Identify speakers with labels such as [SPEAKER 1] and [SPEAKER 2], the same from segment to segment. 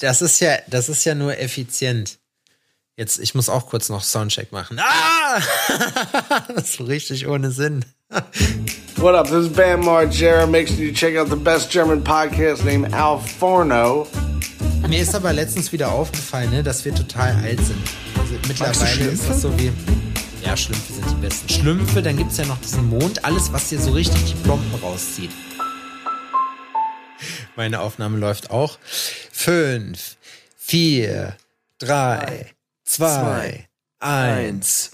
[SPEAKER 1] das ist ja, das ist ja nur effizient. Jetzt, ich muss auch kurz noch Soundcheck machen. Ah! das ist so richtig ohne Sinn.
[SPEAKER 2] What up? This is Bam Margera. Make sure you check out the best German podcast named Al Forno.
[SPEAKER 1] Mir ist aber letztens wieder aufgefallen, ne, dass wir total alt sind. Also mittlerweile ist es so wie. Ja, Schlümpfe sind die besten. Schlümpfe, dann gibt es ja noch diesen Mond, alles, was dir so richtig die Plomben rauszieht. Meine Aufnahme läuft auch. Fünf, vier, drei, zwei, eins.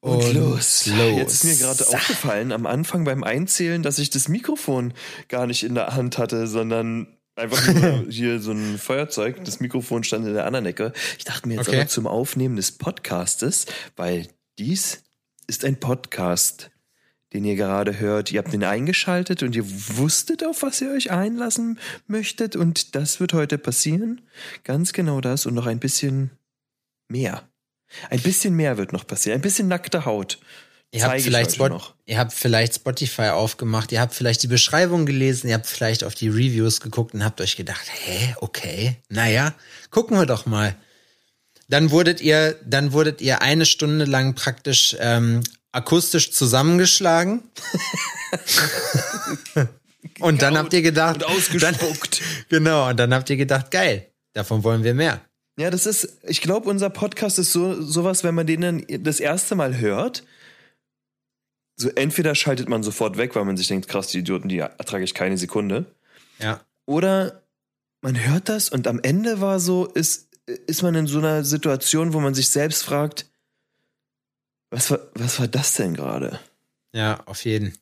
[SPEAKER 3] Und, los. los. Jetzt ist mir gerade aufgefallen am Anfang beim Einzählen, dass ich das Mikrofon gar nicht in der Hand hatte, sondern einfach nur hier so ein Feuerzeug. Das Mikrofon stand in der anderen Ecke. Ich dachte mir jetzt okay. aber zum Aufnehmen des Podcastes, weil dies ist ein Podcast, den ihr gerade hört. Ihr habt den eingeschaltet und ihr wusstet, auf was ihr euch einlassen möchtet. Und das wird heute passieren. Ganz genau das und noch ein bisschen mehr. Ein bisschen mehr wird noch passieren. Ein bisschen nackte Haut.
[SPEAKER 1] Ihr habt, vielleicht Spot, ihr habt vielleicht Spotify aufgemacht, ihr habt vielleicht die Beschreibung gelesen, ihr habt vielleicht auf die Reviews geguckt und habt euch gedacht, hä, okay, naja, gucken wir doch mal. Dann wurdet ihr, dann wurdet ihr eine Stunde lang praktisch ähm, akustisch zusammengeschlagen. und dann habt ihr gedacht,
[SPEAKER 3] und ausgespuckt.
[SPEAKER 1] Dann, genau, und dann habt ihr gedacht, geil, davon wollen wir mehr.
[SPEAKER 3] Ja, das ist, ich glaube, unser Podcast ist so sowas, wenn man den dann das erste Mal hört. So entweder schaltet man sofort weg, weil man sich denkt, krass, die Idioten, die ertrage ich keine Sekunde.
[SPEAKER 1] Ja.
[SPEAKER 3] Oder man hört das und am Ende war so, ist, ist man in so einer Situation, wo man sich selbst fragt, was war, was war das denn gerade?
[SPEAKER 1] Ja, auf jeden.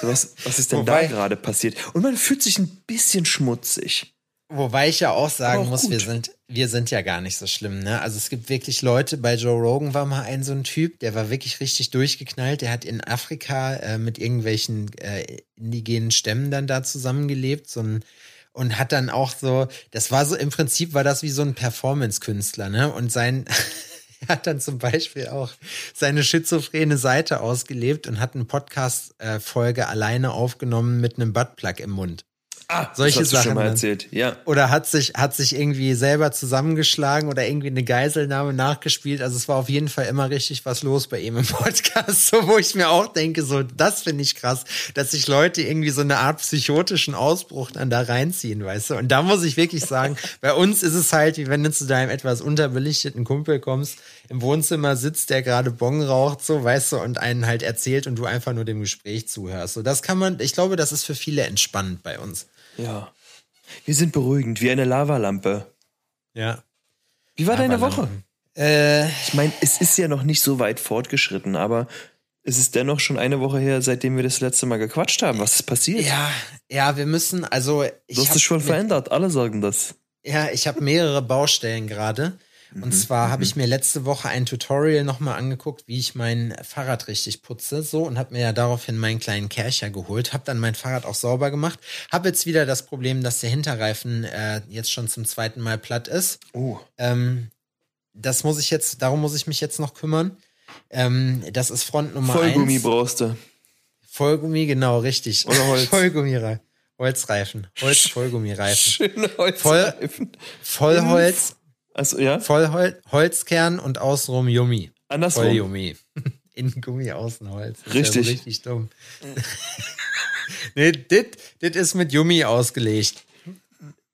[SPEAKER 3] Was, was ist denn Wobei, da gerade passiert? Und man fühlt sich ein bisschen schmutzig.
[SPEAKER 1] Wobei ich ja auch sagen auch muss, wir sind, wir sind ja gar nicht so schlimm, ne? Also es gibt wirklich Leute, bei Joe Rogan war mal ein so ein Typ, der war wirklich richtig durchgeknallt, der hat in Afrika äh, mit irgendwelchen äh, indigenen Stämmen dann da zusammengelebt, so ein und hat dann auch so, das war so im Prinzip war das wie so ein Performance-Künstler, ne? Und sein er hat dann zum Beispiel auch seine schizophrene Seite ausgelebt und hat eine Podcast-Folge alleine aufgenommen mit einem Buttplug im Mund.
[SPEAKER 3] Ah, solche das hast Sachen. Du schon mal erzählt. Ja.
[SPEAKER 1] Oder hat sich, hat sich irgendwie selber zusammengeschlagen oder irgendwie eine Geiselnahme nachgespielt. Also es war auf jeden Fall immer richtig was los bei ihm im Podcast, so wo ich mir auch denke, so das finde ich krass, dass sich Leute irgendwie so eine Art psychotischen Ausbruch dann da reinziehen, weißt du? Und da muss ich wirklich sagen, bei uns ist es halt, wie wenn du zu deinem etwas unterbelichteten Kumpel kommst, im Wohnzimmer sitzt, der gerade Bong raucht, so, weißt du, und einen halt erzählt und du einfach nur dem Gespräch zuhörst. So, das kann man, ich glaube, das ist für viele entspannend bei uns.
[SPEAKER 3] Ja. Wir sind beruhigend, wie eine Lavalampe.
[SPEAKER 1] Ja.
[SPEAKER 3] Wie war deine Woche? Äh, ich meine, es ist ja noch nicht so weit fortgeschritten, aber es ist dennoch schon eine Woche her, seitdem wir das letzte Mal gequatscht haben. Was ist passiert?
[SPEAKER 1] Ja, ja, wir müssen, also.
[SPEAKER 3] Ich du hast es schon verändert, alle sagen das.
[SPEAKER 1] Ja, ich habe mehrere Baustellen gerade. Und mhm. zwar habe ich mhm. mir letzte Woche ein Tutorial nochmal angeguckt, wie ich mein Fahrrad richtig putze, so und habe mir ja daraufhin meinen kleinen Kercher geholt, habe dann mein Fahrrad auch sauber gemacht, habe jetzt wieder das Problem, dass der Hinterreifen äh, jetzt schon zum zweiten Mal platt ist.
[SPEAKER 3] Oh.
[SPEAKER 1] Ähm, das muss ich jetzt, darum muss ich mich jetzt noch kümmern. Ähm, das ist Front Nummer
[SPEAKER 3] Vollgummi eins. brauchst du.
[SPEAKER 1] Vollgummi, genau, richtig.
[SPEAKER 3] Oder Holz.
[SPEAKER 1] Vollgummi. Holzreifen. Holz-Vollgummireifen.
[SPEAKER 3] Schöne Holzreifen.
[SPEAKER 1] Voll, Vollholz.
[SPEAKER 3] Also, ja?
[SPEAKER 1] Voll Hol Holzkern und außenrum Yummi.
[SPEAKER 3] Andersrum.
[SPEAKER 1] Voll Yummi. Innen Gummi, außen Holz.
[SPEAKER 3] Das richtig.
[SPEAKER 1] Ja richtig dumm. nee, dit ist mit Yummi ausgelegt.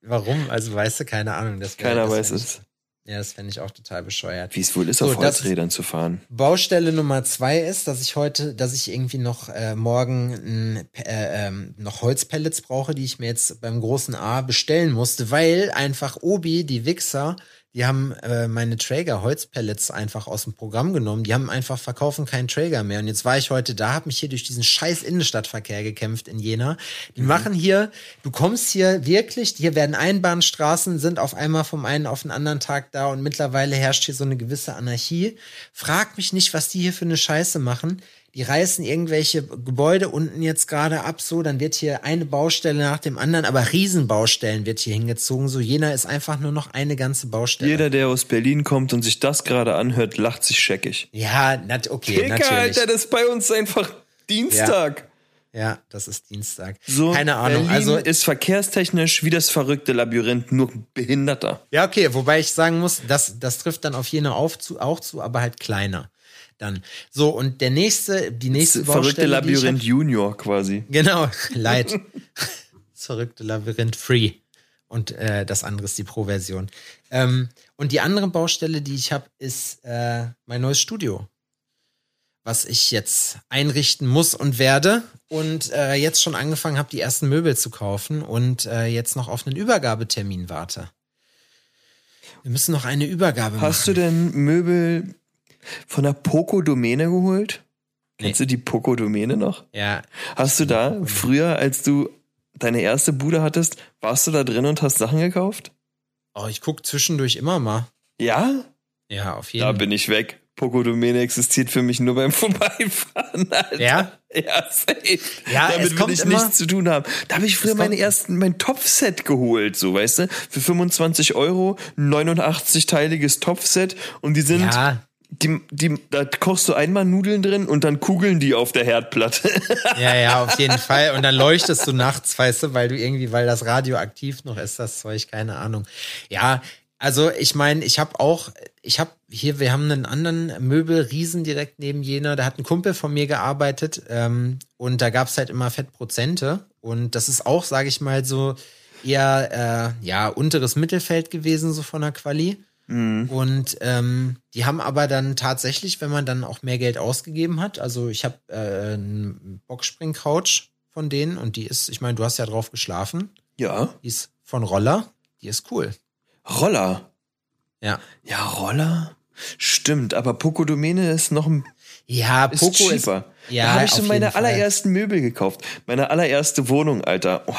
[SPEAKER 1] Warum? Also weißt du, keine Ahnung. Das
[SPEAKER 3] Keiner das weiß es.
[SPEAKER 1] Ja, das fände ich auch total bescheuert.
[SPEAKER 3] Wie es wohl ist, so, auf Holzrädern zu fahren.
[SPEAKER 1] Baustelle Nummer zwei ist, dass ich heute, dass ich irgendwie noch äh, morgen äh, ähm, noch Holzpellets brauche, die ich mir jetzt beim großen A bestellen musste, weil einfach Obi, die Wichser, die haben äh, meine Traeger Holzpellets einfach aus dem Programm genommen. Die haben einfach verkaufen keinen Traeger mehr. Und jetzt war ich heute da, habe mich hier durch diesen scheiß Innenstadtverkehr gekämpft in Jena. Die mhm. machen hier, du kommst hier wirklich, hier werden Einbahnstraßen, sind auf einmal vom einen auf den anderen Tag da und mittlerweile herrscht hier so eine gewisse Anarchie. Frag mich nicht, was die hier für eine Scheiße machen die reißen irgendwelche Gebäude unten jetzt gerade ab, so, dann wird hier eine Baustelle nach dem anderen, aber Riesenbaustellen wird hier hingezogen, so Jena ist einfach nur noch eine ganze Baustelle.
[SPEAKER 3] Jeder, der aus Berlin kommt und sich das gerade anhört, lacht sich scheckig.
[SPEAKER 1] Ja, nat okay,
[SPEAKER 3] Kicker, natürlich. Alter, das ist bei uns einfach Dienstag.
[SPEAKER 1] Ja, das ist Dienstag.
[SPEAKER 3] So,
[SPEAKER 1] Keine Ahnung.
[SPEAKER 3] Berlin
[SPEAKER 1] also
[SPEAKER 3] ist verkehrstechnisch wie das verrückte Labyrinth, nur behinderter.
[SPEAKER 1] Ja, okay, wobei ich sagen muss, das, das trifft dann auf Jena auf zu, auch zu, aber halt kleiner. Dann. So, und der nächste, die nächste
[SPEAKER 3] Das verrückte
[SPEAKER 1] Baustelle, ich
[SPEAKER 3] Labyrinth Junior quasi.
[SPEAKER 1] Genau, Light. das verrückte Labyrinth Free. Und äh, das andere ist die Pro-Version. Ähm, und die andere Baustelle, die ich habe, ist äh, mein neues Studio. Was ich jetzt einrichten muss und werde. Und äh, jetzt schon angefangen habe, die ersten Möbel zu kaufen und äh, jetzt noch auf einen Übergabetermin warte. Wir müssen noch eine Übergabe
[SPEAKER 3] Hast du
[SPEAKER 1] machen.
[SPEAKER 3] denn Möbel von der Poco-Domäne geholt?
[SPEAKER 1] Nee.
[SPEAKER 3] Kennst du die Poco-Domäne noch?
[SPEAKER 1] Ja,
[SPEAKER 3] Hast du da früher, als du deine erste Bude hattest, warst du da drin und hast Sachen gekauft?
[SPEAKER 1] oh, ich guck zwischendurch immer mal.
[SPEAKER 3] Ja?
[SPEAKER 1] Ja, auf jeden
[SPEAKER 3] Da
[SPEAKER 1] Fall.
[SPEAKER 3] bin ich weg. Poco-Domäne existiert für mich nur beim Vorbeifahren. Alter.
[SPEAKER 1] Ja?
[SPEAKER 3] Ja, safe.
[SPEAKER 1] Ja,
[SPEAKER 3] Damit will ich
[SPEAKER 1] immer-
[SPEAKER 3] nichts zu tun haben. Da habe ich früher meine ersten, mein Topfset geholt, so, weißt du? Für 25 Euro, 89-teiliges Topfset und die sind,
[SPEAKER 1] Ja,
[SPEAKER 3] die, die, da kochst du einmal Nudeln drin und dann kugeln die auf der Herdplatte.
[SPEAKER 1] Ja, ja, auf jeden Fall. Und dann leuchtest du nachts, weißt du, weil du irgendwie, weil das radioaktiv noch ist, das Zeug, keine Ahnung. Ja, also ich meine, ich habe auch, ich habe hier, wir haben einen anderen Möbelriesen direkt neben Jena, da hat ein Kumpel von mir gearbeitet ähm, und da gab's halt immer Fettprozente und das ist auch, sage ich mal, so eher, äh, ja, unteres Mittelfeld gewesen, so von der Quali. Und ähm, die haben aber dann tatsächlich, wenn man dann auch mehr Geld ausgegeben hat, also ich habe äh, eine Boxspring-Couch von denen und die ist, ich meine, du hast ja drauf geschlafen,
[SPEAKER 3] ja.
[SPEAKER 1] die ist von Roller, die ist cool.
[SPEAKER 3] Roller.
[SPEAKER 1] Ja.
[SPEAKER 3] Ja, Roller? Stimmt, aber Poco-Domäne ist noch ein
[SPEAKER 1] Ja,
[SPEAKER 3] ist
[SPEAKER 1] Poco ist.
[SPEAKER 3] cheaper.
[SPEAKER 1] Ja,
[SPEAKER 3] da habe ich so
[SPEAKER 1] auf
[SPEAKER 3] meine allerersten Möbel gekauft. Meine allererste Wohnung, Alter. Oh,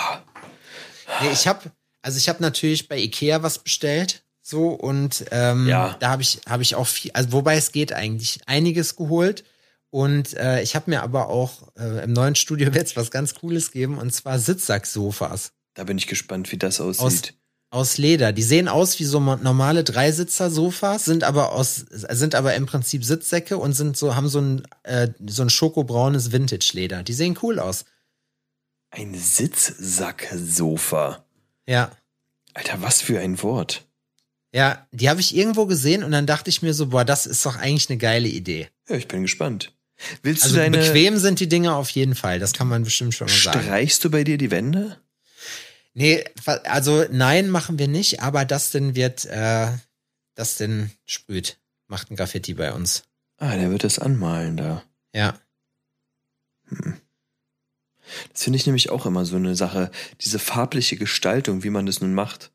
[SPEAKER 1] Nee, ich habe, also ich habe natürlich bei Ikea was bestellt, so und ähm,
[SPEAKER 3] Ja.
[SPEAKER 1] da habe ich, habe ich auch viel, also wobei es geht eigentlich einiges geholt. Und äh, ich habe mir aber auch äh, im neuen Studio jetzt was ganz Cooles geben und zwar Sitzsack-Sofas.
[SPEAKER 3] da bin ich gespannt, wie das
[SPEAKER 1] aus,
[SPEAKER 3] aussieht.
[SPEAKER 1] aus Leder. Die sehen aus wie so normale Dreisitzer-Sofas, sind aber aus, sind aber im Prinzip Sitzsäcke und sind so, haben so ein, äh, so ein schokobraunes Vintage-Leder. Die sehen cool aus.
[SPEAKER 3] Ein Sitzsacksofa.
[SPEAKER 1] Ja.
[SPEAKER 3] Alter, was für ein Wort.
[SPEAKER 1] Ja, die habe ich irgendwo gesehen und dann dachte ich mir so, boah, das ist doch eigentlich eine geile Idee.
[SPEAKER 3] Ja, ich bin gespannt. Willst
[SPEAKER 1] Also
[SPEAKER 3] du deine.
[SPEAKER 1] bequem sind die Dinge auf jeden Fall, das kann man bestimmt schon mal sagen.
[SPEAKER 3] Streichst du bei dir die Wände?
[SPEAKER 1] Nee, also nein, machen wir nicht, aber Dustin wird, äh, Dustin sprüht, macht ein Graffiti bei uns.
[SPEAKER 3] Ah, der wird das anmalen da.
[SPEAKER 1] Ja.
[SPEAKER 3] Das finde ich nämlich auch immer so eine Sache. Diese farbliche Gestaltung, wie man das nun macht.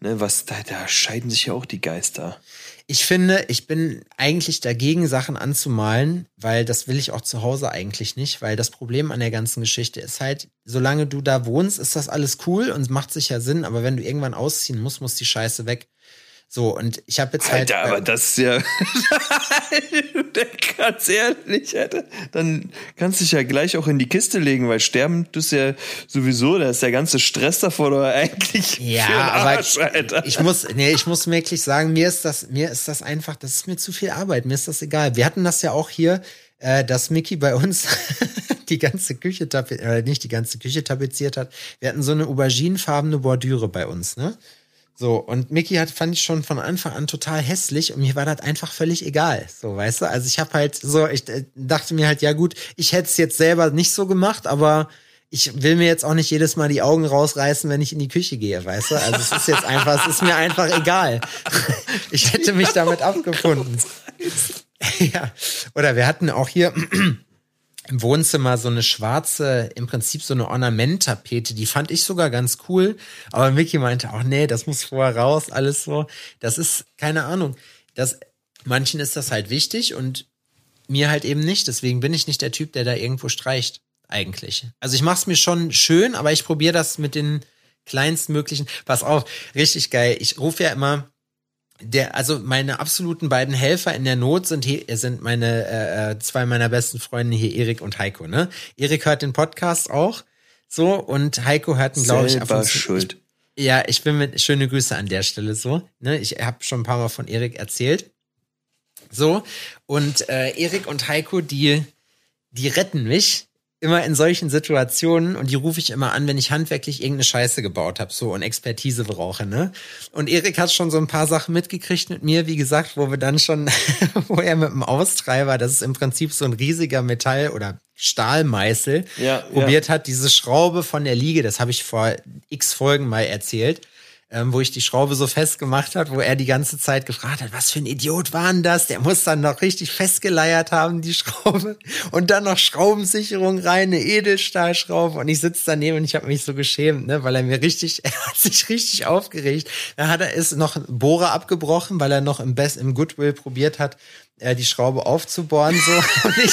[SPEAKER 3] Ne, was, da, da scheiden sich ja auch die Geister.
[SPEAKER 1] Ich finde, ich bin eigentlich dagegen, Sachen anzumalen, weil das will ich auch zu Hause eigentlich nicht, weil das Problem an der ganzen Geschichte ist halt, solange du da wohnst, ist das alles cool und macht sicher Sinn, aber wenn du irgendwann ausziehen musst, muss die Scheiße weg. So, und ich habe jetzt halt.
[SPEAKER 3] Alter, aber das ist ja. Ganz ehrlich, Alter. Dann kannst du dich ja gleich auch in die Kiste legen, weil sterben tust ja sowieso, da ist der ganze Stress davor doch eigentlich.
[SPEAKER 1] Ja,
[SPEAKER 3] den
[SPEAKER 1] aber
[SPEAKER 3] Arsch, Alter.
[SPEAKER 1] ich muss, nee, ich muss wirklich sagen, mir ist das, mir ist das einfach, das ist mir zu viel Arbeit, mir ist das egal. Wir hatten das ja auch hier, äh, dass Mickey bei uns die ganze Küche tapeziert, oder nicht die ganze Küche tapeziert hat. Wir hatten so eine auberginefarbene Bordüre bei uns, ne? So, und Mickey hat, fand ich schon von Anfang an total hässlich und mir war das einfach völlig egal. So, weißt du? Also ich habe halt so, ich äh, dachte mir halt, ja gut, ich hätte es jetzt selber nicht so gemacht, aber ich will mir jetzt auch nicht jedes Mal die Augen rausreißen, wenn ich in die Küche gehe, weißt du? Also es ist jetzt einfach, es ist mir einfach egal. Ich hätte mich damit abgefunden. Ja. Oder wir hatten auch hier im Wohnzimmer so eine schwarze, im Prinzip so eine Ornamenttapete, die fand ich sogar ganz cool. Aber Mickey meinte auch, nee, das muss vorher raus, alles so. Das ist, keine Ahnung. Das, manchen ist das halt wichtig und mir halt eben nicht. Deswegen bin ich nicht der Typ, der da irgendwo streicht, eigentlich. Also ich mach's mir schon schön, aber ich probiere das mit den kleinstmöglichen. Pass auf, richtig geil. Ich rufe ja immer der, also meine absoluten beiden Helfer in der Not sind hier, sind meine äh, äh, zwei meiner besten Freunde hier, Erik und Heiko. Ne? Erik hört den Podcast auch, so und Heiko hört ihn, glaube ich, ab und zu.
[SPEAKER 3] schuld.
[SPEAKER 1] Ja, ich bin mit schöne Grüße an der Stelle so. Ne, ich habe schon ein paar Mal von Erik erzählt. So und äh, Erik und Heiko, die die retten mich immer in solchen Situationen und die rufe ich immer an, wenn ich handwerklich irgendeine Scheiße gebaut habe, so und Expertise brauche, ne? Und Erik hat schon so ein paar Sachen mitgekriegt mit mir, wie gesagt, wo wir dann schon, wo er mit dem Austreiber, das ist im Prinzip so ein riesiger Metall- oder Stahlmeißel, ja, probiert ja. hat, diese Schraube von der Liege, das habe ich vor x Folgen mal erzählt, ähm, wo ich die Schraube so festgemacht hat, wo er die ganze Zeit gefragt hat, was für ein Idiot war denn das? Der muss dann noch richtig festgeleiert haben, die Schraube. Und dann noch Schraubensicherung rein, eine Edelstahlschraube. Und ich sitze daneben und ich habe mich so geschämt, ne, weil er mir richtig, er hat sich richtig aufgeregt. Da hat er ist noch Bohrer abgebrochen, weil er noch im Best, im Goodwill probiert hat, äh, die Schraube aufzubohren. So. Und ich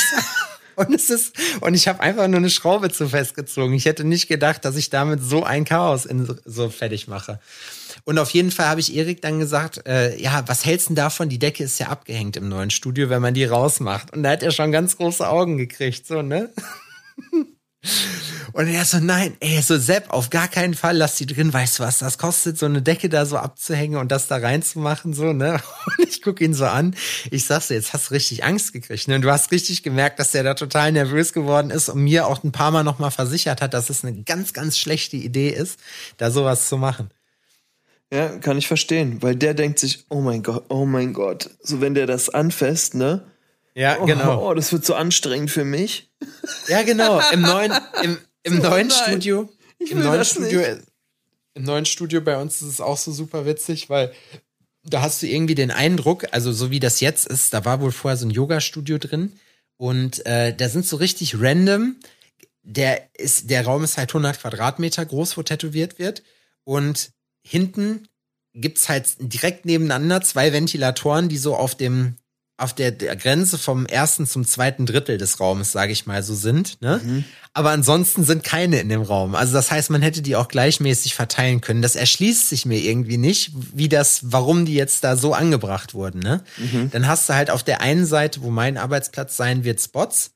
[SPEAKER 1] und es ist, und ich habe einfach nur eine Schraube zu festgezogen. Ich hätte nicht gedacht, dass ich damit so ein Chaos in, so fertig mache. Und auf jeden Fall habe ich Erik dann gesagt, äh, ja, was hältst du davon? Die Decke ist ja abgehängt im neuen Studio, wenn man die rausmacht. Und da hat er schon ganz große Augen gekriegt, so, ne? Und er so, nein, ey, so Sepp, auf gar keinen Fall, lass die drin, weißt du was, das kostet, so eine Decke da so abzuhängen und das da reinzumachen, so, ne? Und ich guck ihn so an, ich sag so, jetzt hast du richtig Angst gekriegt, ne? Und du hast richtig gemerkt, dass der da total nervös geworden ist und mir auch ein paar Mal nochmal versichert hat, dass es eine ganz, ganz schlechte Idee ist, da sowas zu machen.
[SPEAKER 3] Ja, kann ich verstehen, weil der denkt sich, oh mein Gott, oh mein Gott, so wenn der das anfasst, ne?
[SPEAKER 1] Ja, oh, genau.
[SPEAKER 3] Oh, das wird so anstrengend für mich.
[SPEAKER 1] Ja, genau. Im neuen, im, im so neuen nein. Studio, im neuen Studio, nicht. im neuen Studio bei uns ist es auch so super witzig, weil da hast du irgendwie den Eindruck, also so wie das jetzt ist, da war wohl vorher so ein Yoga-Studio drin und äh, da sind so richtig random. Der ist, der Raum ist halt 100 Quadratmeter groß, wo tätowiert wird und hinten gibt's halt direkt nebeneinander zwei Ventilatoren, die so auf dem auf der, der Grenze vom ersten zum zweiten Drittel des Raumes, sage ich mal, so sind. Ne? Mhm. Aber ansonsten sind keine in dem Raum. Also das heißt, man hätte die auch gleichmäßig verteilen können. Das erschließt sich mir irgendwie nicht, wie das, warum die jetzt da so angebracht wurden. Ne? Mhm. Dann hast du halt auf der einen Seite, wo mein Arbeitsplatz sein wird, Spots.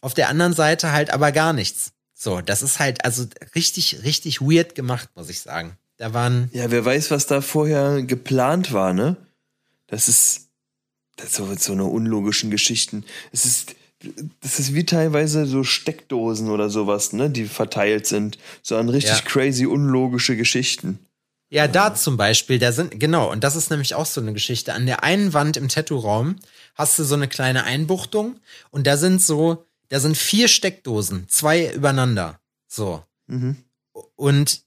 [SPEAKER 1] Auf der anderen Seite halt aber gar nichts. So, das ist halt also richtig, richtig weird gemacht, muss ich sagen. Da waren.
[SPEAKER 3] Ja, wer weiß, was da vorher geplant war, ne? Das ist so, so eine unlogischen Geschichten. Es ist, das ist wie teilweise so Steckdosen oder sowas, ne, die verteilt sind. So an richtig ja. crazy, unlogische Geschichten.
[SPEAKER 1] Ja, da zum Beispiel, da sind, genau, und das ist nämlich auch so eine Geschichte. An der einen Wand im Tattoo-Raum hast du so eine kleine Einbuchtung und da sind so, da sind vier Steckdosen, zwei übereinander. So. Mhm. Und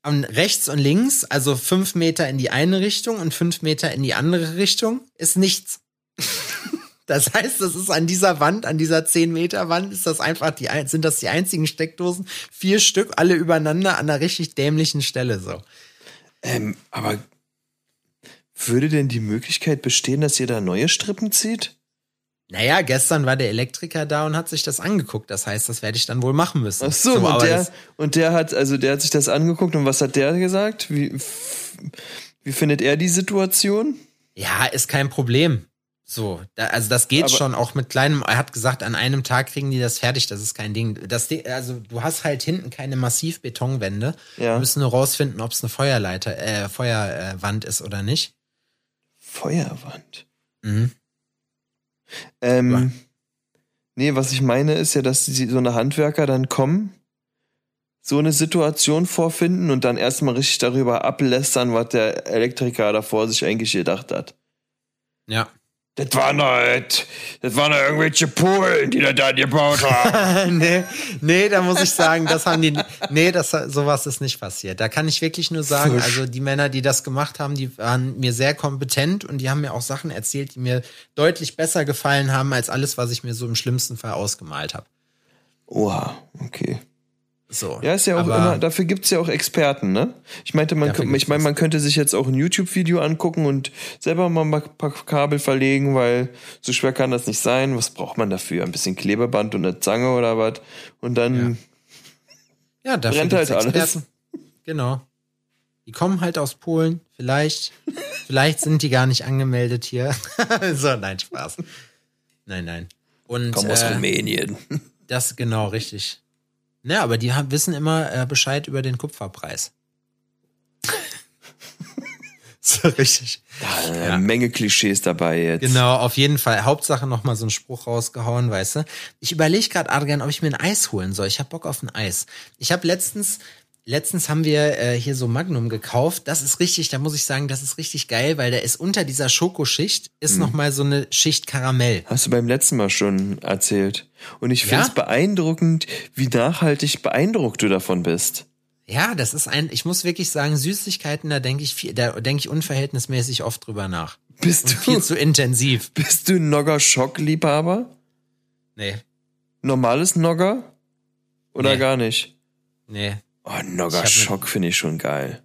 [SPEAKER 1] an rechts und links, also fünf Meter in die eine Richtung und fünf Meter in die andere Richtung, ist nichts. Das heißt, das ist an dieser Wand, an dieser 10 Meter Wand, ist das einfach die, sind das die einzigen Steckdosen. Vier Stück, alle übereinander an einer richtig dämlichen Stelle, so.
[SPEAKER 3] Ähm, aber würde denn die Möglichkeit bestehen, dass ihr da neue Strippen zieht?
[SPEAKER 1] Naja, gestern war der Elektriker da und hat sich das angeguckt. Das heißt, das werde ich dann wohl machen müssen.
[SPEAKER 3] Ach so, so und, der, und der hat, also der hat sich das angeguckt und was hat der gesagt? Wie, wie findet er die Situation?
[SPEAKER 1] Ja, ist kein Problem. So, da, also das geht aber schon auch mit kleinem. Er hat gesagt, an einem Tag kriegen die das fertig. Das ist kein Ding. Das, also du hast halt hinten keine Massivbetonwände. Ja. Wir müssen nur rausfinden, ob es eine Feuerleiter, äh, Feuerwand ist oder nicht.
[SPEAKER 3] Feuerwand. Mhm. Ähm, ja. nee, was ich meine ist ja, dass die, so eine Handwerker dann kommen, so eine Situation vorfinden und dann erstmal richtig darüber ablästern, was der Elektriker davor sich eigentlich gedacht hat.
[SPEAKER 1] Ja.
[SPEAKER 2] Das waren halt, das waren irgendwelche Polen, die da, da gebaut haben.
[SPEAKER 1] nee, nee, da muss ich sagen, das haben die, nee, das, sowas ist nicht passiert. Da kann ich wirklich nur sagen, Fisch. also die Männer, die das gemacht haben, die waren mir sehr kompetent und die haben mir auch Sachen erzählt, die mir deutlich besser gefallen haben als alles, was ich mir so im schlimmsten Fall ausgemalt habe.
[SPEAKER 3] Oha, okay.
[SPEAKER 1] So.
[SPEAKER 3] Ja, ist ja auch immer, dafür gibt's ja auch Experten, ne? Ich meinte, man, ich meine, man könnte sich jetzt auch ein YouTube-Video angucken und selber mal ein paar Kabel verlegen, weil so schwer kann das nicht sein. Was braucht man dafür? Ein bisschen Klebeband und eine Zange oder was? Und dann
[SPEAKER 1] ja. Ja, dafür brennt halt Experten. alles. Genau. Die kommen halt aus Polen, vielleicht. vielleicht sind die gar nicht angemeldet hier. so, nein, Spaß. Nein, nein. Und,
[SPEAKER 3] kommen aus äh, Rumänien.
[SPEAKER 1] Das genau richtig. Ja, aber die haben, wissen immer äh, Bescheid über den Kupferpreis. so richtig.
[SPEAKER 3] Ja, eine ja. Menge Klischees dabei jetzt.
[SPEAKER 1] Genau, auf jeden Fall. Hauptsache noch mal so einen Spruch rausgehauen, weißt du. Ich überlege gerade, Adrian, ob ich mir ein Eis holen soll. Ich habe Bock auf ein Eis. Ich habe letztens Letztens haben wir äh, hier so Magnum gekauft. Das ist richtig, da muss ich sagen, das ist richtig geil, weil da ist unter dieser Schokoschicht ist hm. noch mal so eine Schicht Karamell.
[SPEAKER 3] Hast du beim letzten Mal schon erzählt. Und ich finde es ja? beeindruckend, wie nachhaltig beeindruckt du davon bist.
[SPEAKER 1] Ja, das ist ein, ich muss wirklich sagen, Süßigkeiten, da denke ich viel, da denke ich unverhältnismäßig oft drüber nach.
[SPEAKER 3] Bist Und du
[SPEAKER 1] viel zu intensiv?
[SPEAKER 3] Bist du Nogger Schock-Liebhaber?
[SPEAKER 1] Nee.
[SPEAKER 3] Normales Nogger? Oder
[SPEAKER 1] nee.
[SPEAKER 3] gar nicht?
[SPEAKER 1] Nee.
[SPEAKER 3] Oh, Nogger Schock finde ich schon geil.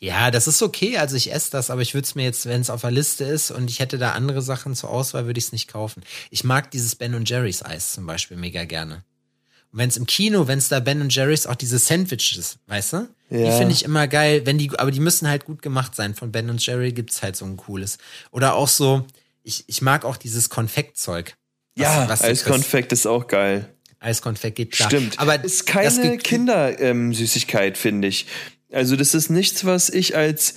[SPEAKER 1] Ja, das ist okay. Also ich esse das, aber ich würde es mir jetzt, wenn es auf der Liste ist und ich hätte da andere Sachen zur Auswahl, würde ich es nicht kaufen. Ich mag dieses Ben und Jerry's Eis zum Beispiel mega gerne. Und wenn es im Kino, wenn es da Ben und Jerry's auch diese Sandwiches, weißt du? Ja. Die finde ich immer geil, wenn die, aber die müssen halt gut gemacht sein. Von Ben und Jerry gibt's halt so ein cooles. Oder auch so, ich, ich mag auch dieses Konfektzeug.
[SPEAKER 3] Ja, was Eiskonfekt ist auch geil.
[SPEAKER 1] Eiskonfekt geht klar.
[SPEAKER 3] Stimmt. Aber ist keine Kindersüßigkeit, ähm, finde ich. Also das ist nichts, was ich als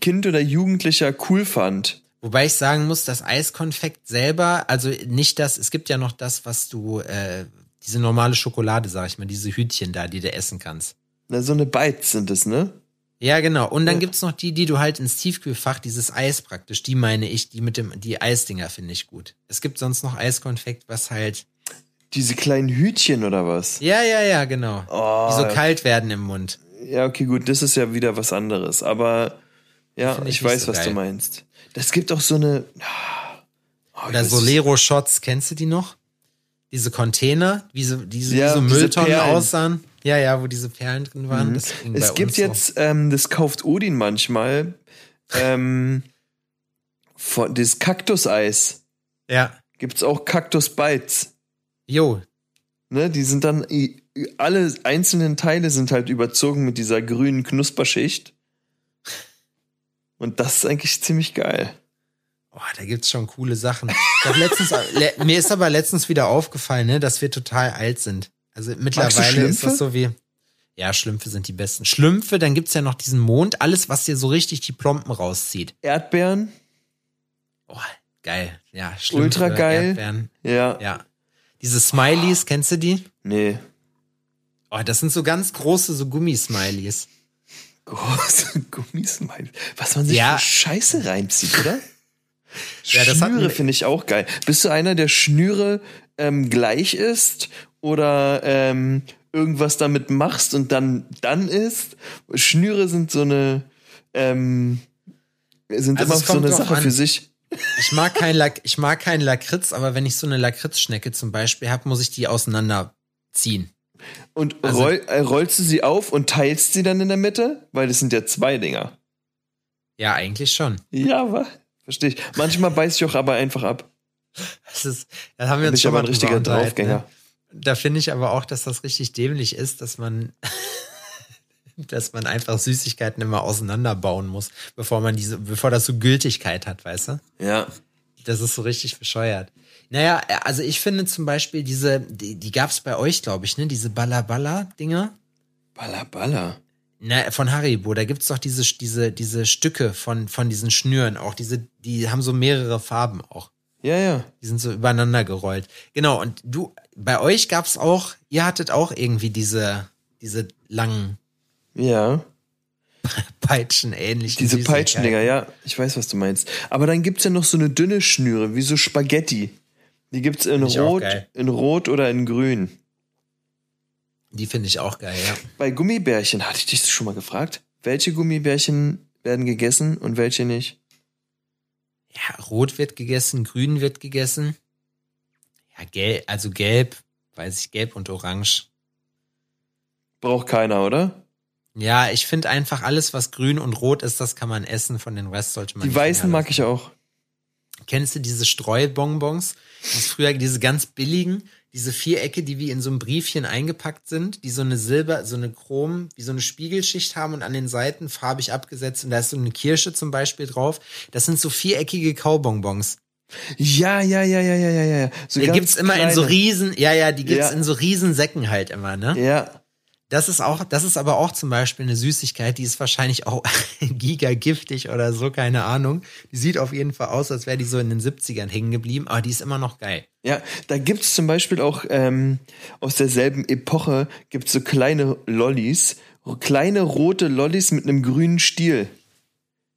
[SPEAKER 3] Kind oder Jugendlicher cool fand.
[SPEAKER 1] Wobei ich sagen muss, das Eiskonfekt selber, also nicht das, es gibt ja noch das, was du, äh, diese normale Schokolade, sag ich mal, diese Hütchen da, die du essen kannst.
[SPEAKER 3] Na, so eine Bites sind es, ne?
[SPEAKER 1] Ja, genau. Und dann ja. gibt's noch die, die du halt ins Tiefkühlfach, dieses Eis praktisch, die meine ich, die mit dem, die Eisdinger finde ich gut. Es gibt sonst noch Eiskonfekt, was halt
[SPEAKER 3] diese kleinen Hütchen oder was?
[SPEAKER 1] Ja, ja, ja, genau. Oh. Die so kalt werden im Mund.
[SPEAKER 3] Ja, okay, gut, das ist ja wieder was anderes. Aber ja, ich, ich weiß, so was geil. du meinst. Das gibt auch so eine.
[SPEAKER 1] Oh, oder Solero-Shots, kennst du die noch? Diese Container, wie so, diese, ja, wie so Mülltonnen aussahen. Ja, ja, wo diese Perlen drin waren.
[SPEAKER 3] Mhm. Es gibt jetzt, so. ähm, das kauft Odin manchmal, ähm, von, das Kaktuseis.
[SPEAKER 1] Ja.
[SPEAKER 3] Gibt's auch Kaktus Bites.
[SPEAKER 1] Jo.
[SPEAKER 3] Ne, die sind dann, alle einzelnen Teile sind halt überzogen mit dieser grünen Knusperschicht. Und das ist eigentlich ziemlich geil.
[SPEAKER 1] Oh, da gibt's schon coole Sachen. letztens, le, mir ist aber letztens wieder aufgefallen, ne, dass wir total alt sind. Also mittlerweile ist das so wie. Ja, Schlümpfe sind die besten. Schlümpfe, dann gibt's ja noch diesen Mond, alles, was dir so richtig die Plomben rauszieht.
[SPEAKER 3] Erdbeeren.
[SPEAKER 1] Oh, geil. Ja, Schlümpfe,
[SPEAKER 3] Ultra geil.
[SPEAKER 1] Erdbeeren.
[SPEAKER 3] Ja.
[SPEAKER 1] Ja. Diese Smileys, kennst du die?
[SPEAKER 3] Nee.
[SPEAKER 1] Oh, das sind so ganz große, so Gummismileys.
[SPEAKER 3] Große Gummismileys. Was man sich ja. für Scheiße reinzieht, oder?
[SPEAKER 1] ja, das
[SPEAKER 3] Schnüre finde ich auch geil. Bist du einer, der Schnüre ähm, gleich ist oder ähm, irgendwas damit machst und dann dann isst? Schnüre sind so eine ähm, sind also immer so eine Sache an. für sich.
[SPEAKER 1] Ich mag kein Lack, ich mag keinen Lakritz, aber wenn ich so eine Lakritzschnecke zum Beispiel habe, muss ich die auseinanderziehen.
[SPEAKER 3] Und also, roll, äh, rollst du sie auf und teilst sie dann in der Mitte? Weil das sind ja zwei Dinger.
[SPEAKER 1] Ja, eigentlich schon.
[SPEAKER 3] Ja, aber verstehe ich. Manchmal beiß ich auch aber einfach ab.
[SPEAKER 1] Das ist, da haben wir uns
[SPEAKER 3] schon aber ein richtiger Draufgänger. Ne?
[SPEAKER 1] Da finde ich aber auch, dass das richtig dämlich ist, dass man dass man einfach Süßigkeiten immer auseinanderbauen muss, bevor man diese, bevor das so Gültigkeit hat, weißt du?
[SPEAKER 3] Ja.
[SPEAKER 1] Das ist so richtig bescheuert. Naja, also ich finde zum Beispiel diese, die, die gab's bei euch, glaube ich, ne? Diese Balla-Balla-Dinger.
[SPEAKER 3] Balla-Balla?
[SPEAKER 1] Na, von Haribo, da gibt's doch diese, diese, diese Stücke von, von diesen Schnüren auch, diese, die haben so mehrere Farben auch.
[SPEAKER 3] Ja, ja.
[SPEAKER 1] Die sind so übereinander gerollt. Genau, und du, bei euch gab's auch, ihr hattet auch irgendwie diese, diese langen
[SPEAKER 3] ja.
[SPEAKER 1] Peitschen ähnlich.
[SPEAKER 3] Diese Peitschendinger, ja. Ich weiß, was du meinst. Aber dann gibt's ja noch so eine dünne Schnüre, wie so Spaghetti. Die gibt's in Rot, in Rot oder in Grün.
[SPEAKER 1] Die finde ich auch geil, ja.
[SPEAKER 3] Bei Gummibärchen hatte ich dich schon mal gefragt, welche Gummibärchen werden gegessen und welche nicht?
[SPEAKER 1] Ja, rot wird gegessen, grün wird gegessen. Ja, gelb, also gelb, weiß ich, gelb und orange.
[SPEAKER 3] Braucht keiner, oder?
[SPEAKER 1] Ja, ich finde einfach alles, was grün und rot ist, das kann man essen. Von den Rest sollte man.
[SPEAKER 3] Die weißen mag ich auch.
[SPEAKER 1] Kennst du diese Streubonbons? Das früher diese ganz billigen, diese Vierecke, die wie in so einem Briefchen eingepackt sind, die so eine Silber, so eine Chrom, wie so eine Spiegelschicht haben und an den Seiten farbig abgesetzt und da ist so eine Kirsche zum Beispiel drauf. Das sind so viereckige Kaubonbons.
[SPEAKER 3] Ja, ja, ja, ja, ja, ja, ja.
[SPEAKER 1] So die gibt's immer kleine. in so riesen, ja, ja, die gibt's ja. in so riesen Säcken halt immer, ne?
[SPEAKER 3] Ja.
[SPEAKER 1] Das ist auch, das ist aber auch zum Beispiel eine Süßigkeit, die ist wahrscheinlich auch gigagiftig oder so, keine Ahnung. Die sieht auf jeden Fall aus, als wäre die so in den 70ern hängen geblieben, aber die ist immer noch geil.
[SPEAKER 3] Ja, da gibt's zum Beispiel auch ähm, aus derselben Epoche gibt's so kleine Lollis, kleine rote Lollis mit einem grünen Stiel.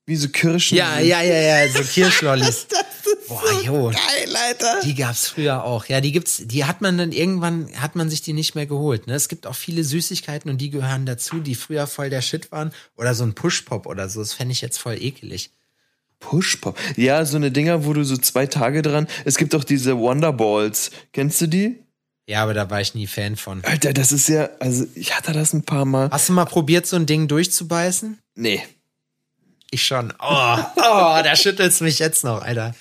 [SPEAKER 3] Wie so Kirschen.
[SPEAKER 1] Ja, ja, ja, ja, so Kirschlollis.
[SPEAKER 3] Boah, so jo. Geil, Alter.
[SPEAKER 1] Die gab's früher auch. Ja, die gibt's, die hat man dann irgendwann, hat man sich die nicht mehr geholt. Ne? Es gibt auch viele Süßigkeiten und die gehören dazu, die früher voll der Shit waren. Oder so ein Pushpop oder so. Das fände ich jetzt voll ekelig.
[SPEAKER 3] Pushpop. Ja, so eine Dinger, wo du so zwei Tage dran. Es gibt auch diese Wonderballs. Kennst du die?
[SPEAKER 1] Ja, aber da war ich nie Fan von.
[SPEAKER 3] Alter, das ist ja, also ich hatte das ein paar Mal.
[SPEAKER 1] Hast du mal probiert, so ein Ding durchzubeißen?
[SPEAKER 3] Nee.
[SPEAKER 1] Ich schon. Oh, oh da schüttelt's mich jetzt noch, Alter.